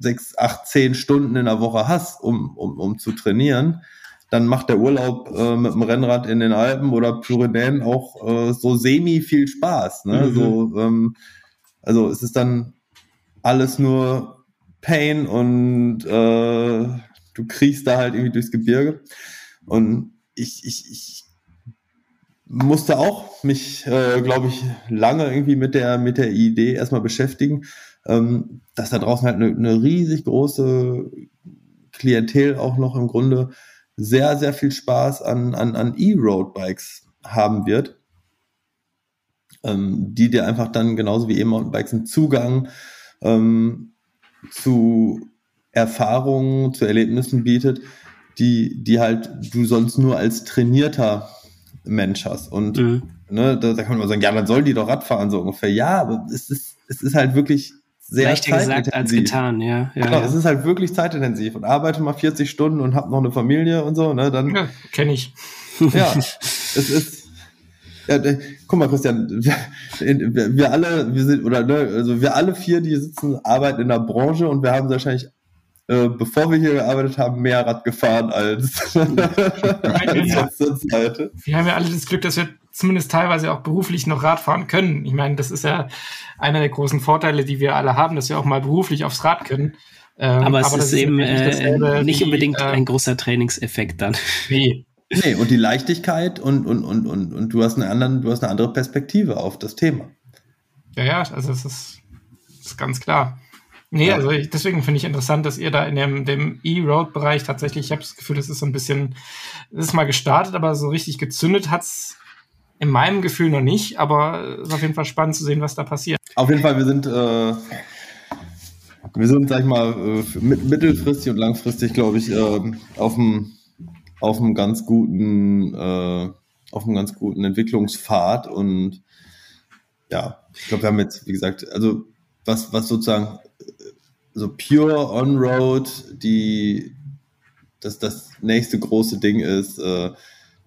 sechs, acht, zehn Stunden in der Woche hast, um, um, um zu trainieren, dann macht der Urlaub äh, mit dem Rennrad in den Alpen oder Pyrenäen auch äh, so semi viel Spaß. Ne? Mhm. So, ähm, also es ist dann alles nur Pain und äh, du kriegst da halt irgendwie durchs Gebirge. Und ich, ich, ich musste auch mich, äh, glaube ich, lange irgendwie mit der, mit der Idee erstmal beschäftigen, ähm, dass da draußen halt eine, eine riesig große Klientel auch noch im Grunde sehr, sehr viel Spaß an, an, an E-Road-Bikes haben wird, ähm, die dir einfach dann genauso wie E-Mountainbikes einen Zugang ähm, zu Erfahrungen, zu Erlebnissen bietet, die, die halt du sonst nur als trainierter Mensch hast. Und mhm. ne, da, da, kann man sagen, ja, dann soll die doch Radfahren, so ungefähr. Ja, aber es ist, es ist halt wirklich sehr Leichter gesagt als getan, ja. ja genau, ja. es ist halt wirklich zeitintensiv und arbeite mal 40 Stunden und habe noch eine Familie und so, ne, dann. Ja, kenne ich. Ja, es ist, ja, guck mal, Christian, wir, wir, alle, wir sind, oder ne, also wir alle vier, die sitzen, arbeiten in der Branche und wir haben wahrscheinlich äh, bevor wir hier gearbeitet haben, mehr Rad gefahren als, als ja, zur Seite. Wir haben ja alle das Glück, dass wir zumindest teilweise auch beruflich noch Rad fahren können. Ich meine, das ist ja einer der großen Vorteile, die wir alle haben, dass wir auch mal beruflich aufs Rad können. Ähm, aber es ist das eben äh, nicht wie, unbedingt äh, ein großer Trainingseffekt dann. Nee, Nee, und die Leichtigkeit und, und, und, und, und du hast eine anderen, du hast eine andere Perspektive auf das Thema. Ja, ja, also es ist, ist ganz klar. Nee, Ja. also ich, deswegen finde ich interessant, dass ihr da in dem, dem E-Road-Bereich tatsächlich, ich habe das Gefühl, das ist so ein bisschen, es ist mal gestartet, aber so richtig gezündet hat's in meinem Gefühl noch nicht, aber es ist auf jeden Fall spannend zu sehen, was da passiert. Auf jeden Fall, wir sind, äh, wir sind, sag ich mal, äh, mit, mittelfristig und langfristig, glaube ich, äh, auf einem auf einem ganz guten, äh, auf einem ganz guten Entwicklungspfad und ja, ich glaube, wir haben jetzt, wie gesagt, also was, was sozusagen so pure on-road, die das, das nächste große Ding ist, äh,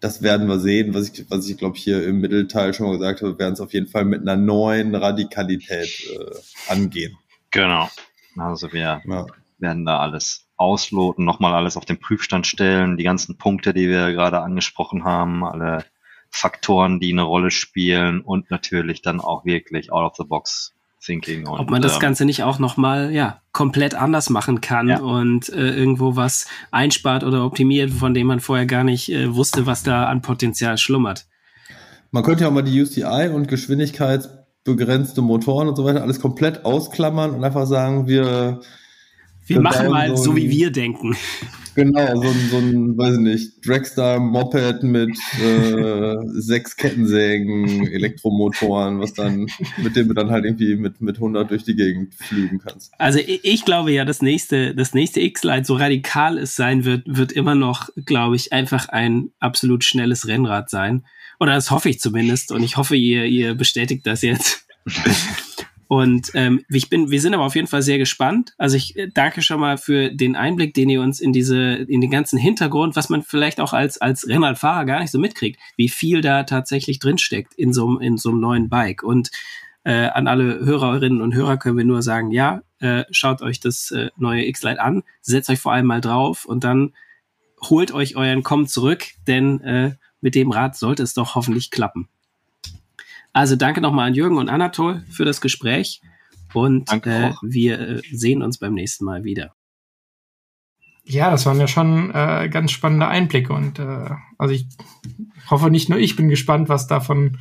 das werden wir sehen. Was ich, was ich glaube hier im Mittelteil schon mal gesagt habe, wir werden es auf jeden Fall mit einer neuen Radikalität äh, angehen. Genau. Also wir Ja. werden da alles ausloten, nochmal alles auf den Prüfstand stellen, die ganzen Punkte, die wir gerade angesprochen haben, alle Faktoren, die eine Rolle spielen und natürlich dann auch wirklich out of the box thinking. Und, Ob man das ähm, Ganze nicht auch nochmal, ja, komplett anders machen kann Ja. und äh, irgendwo was einspart oder optimiert, von dem man vorher gar nicht äh, wusste, was da an Potenzial schlummert. Man könnte ja auch mal die UCI und geschwindigkeitsbegrenzte Motoren und so weiter alles komplett ausklammern und einfach sagen, wir Wir Wir machen mal so so, wie ein- wir denken. Genau, so ein, so ein weiß ich nicht, Dragstar Moped mit äh, sechs Kettensägen, Elektromotoren, was dann, mit dem du dann halt irgendwie mit, mit 100 durch die Gegend flügen kannst. Also ich, ich glaube ja, das nächste, das nächste X-Lite, so radikal es sein wird, wird immer noch, glaube ich, einfach ein absolut schnelles Rennrad sein. Oder das hoffe ich zumindest. Und ich hoffe, ihr, ihr bestätigt das jetzt. Und ähm, ich bin, wir sind aber auf jeden Fall sehr gespannt. Also ich äh, danke schon mal für den Einblick, den ihr uns in diese, in den ganzen Hintergrund, was man vielleicht auch als als Rennradfahrer gar nicht so mitkriegt, wie viel da tatsächlich drinsteckt in so einem in so einem neuen Bike. Und äh, an alle Hörerinnen und Hörer können wir nur sagen, ja, äh, schaut euch das äh, neue X-Lite an, setzt euch vor allem mal drauf und dann holt euch euren Komm zurück, denn äh, mit dem Rad sollte es doch hoffentlich klappen. Also danke nochmal an Jürgen und Anatol für das Gespräch und Danke äh, auch. wir äh, sehen uns beim nächsten Mal wieder. Ja, das waren ja schon äh, ganz spannende Einblicke und äh, also ich hoffe nicht nur ich bin gespannt, was da von,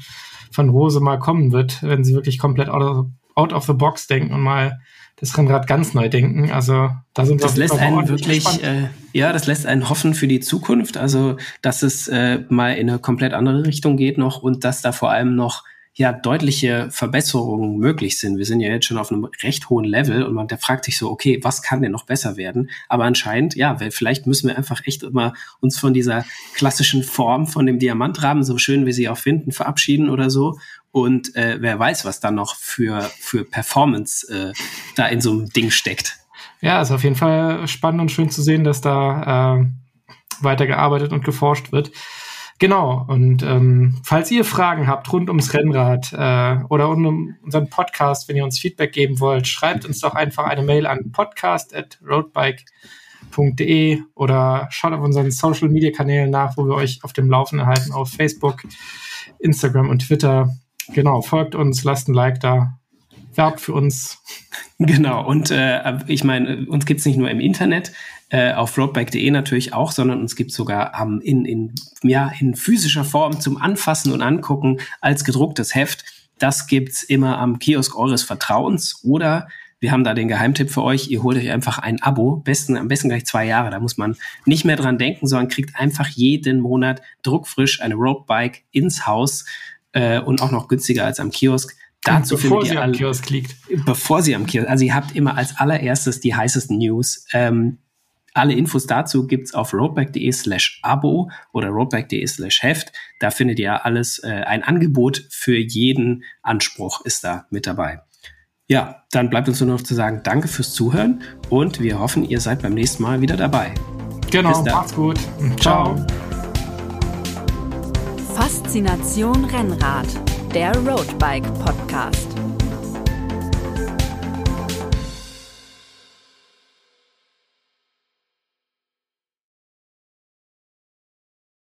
von Rose mal kommen wird, wenn sie wirklich komplett out of, out of the box denken und mal das Rennrad ganz neu denken. Also da sind wir Das auf jeden lässt einen wirklich, äh, ja, das lässt einen hoffen für die Zukunft. Also, dass es äh, mal in eine komplett andere Richtung geht noch und dass da vor allem noch ja deutliche Verbesserungen möglich sind. Wir sind ja jetzt schon auf einem recht hohen Level und man der fragt sich so, okay, was kann denn noch besser werden? Aber anscheinend, ja, vielleicht müssen wir einfach echt immer uns von dieser klassischen Form von dem Diamantrahmen, so schön wir sie auch finden, verabschieden oder so. Und äh, wer weiß, was da noch für, für Performance äh, da in so einem Ding steckt. Ja, ist auf jeden Fall spannend und schön zu sehen, dass da äh, weitergearbeitet und geforscht wird. Genau, und ähm, falls ihr Fragen habt rund ums Rennrad äh, oder rund um unseren Podcast, wenn ihr uns Feedback geben wollt, schreibt uns doch einfach eine Mail an podcast.roadbike.de oder schaut auf unseren Social Media Kanälen nach, wo wir euch auf dem Laufenden halten auf Facebook, Instagram und Twitter. Genau, folgt uns, lasst ein Like da, werbt für uns. Genau, und äh, ich meine, uns gibt's nicht nur im Internet, äh, auf roadbike.de natürlich auch, sondern uns gibt's sogar ähm, in, in, ja, in physischer Form zum Anfassen und Angucken als gedrucktes Heft. Das gibt's immer am Kiosk eures Vertrauens oder wir haben da den Geheimtipp für euch. Ihr holt euch einfach ein Abo, besten, am besten gleich zwei Jahre. Da muss man nicht mehr dran denken, sondern kriegt einfach jeden Monat druckfrisch eine Roadbike ins Haus äh, und auch noch günstiger als am Kiosk. Dazu bevor sie am Kiosk liegt. bevor sie am Kiosk, also ihr habt immer als allererstes die heißesten News. Ähm, alle Infos dazu gibt's auf roadback.de slash Abo oder roadback.de slash Heft. Da findet ihr alles, äh, ein Angebot für jeden Anspruch ist da mit dabei. Ja, dann bleibt uns nur noch zu sagen, danke fürs Zuhören und wir hoffen, ihr seid beim nächsten Mal wieder dabei. Genau, macht's gut. Ciao. Faszination Rennrad, der Roadbike Podcast.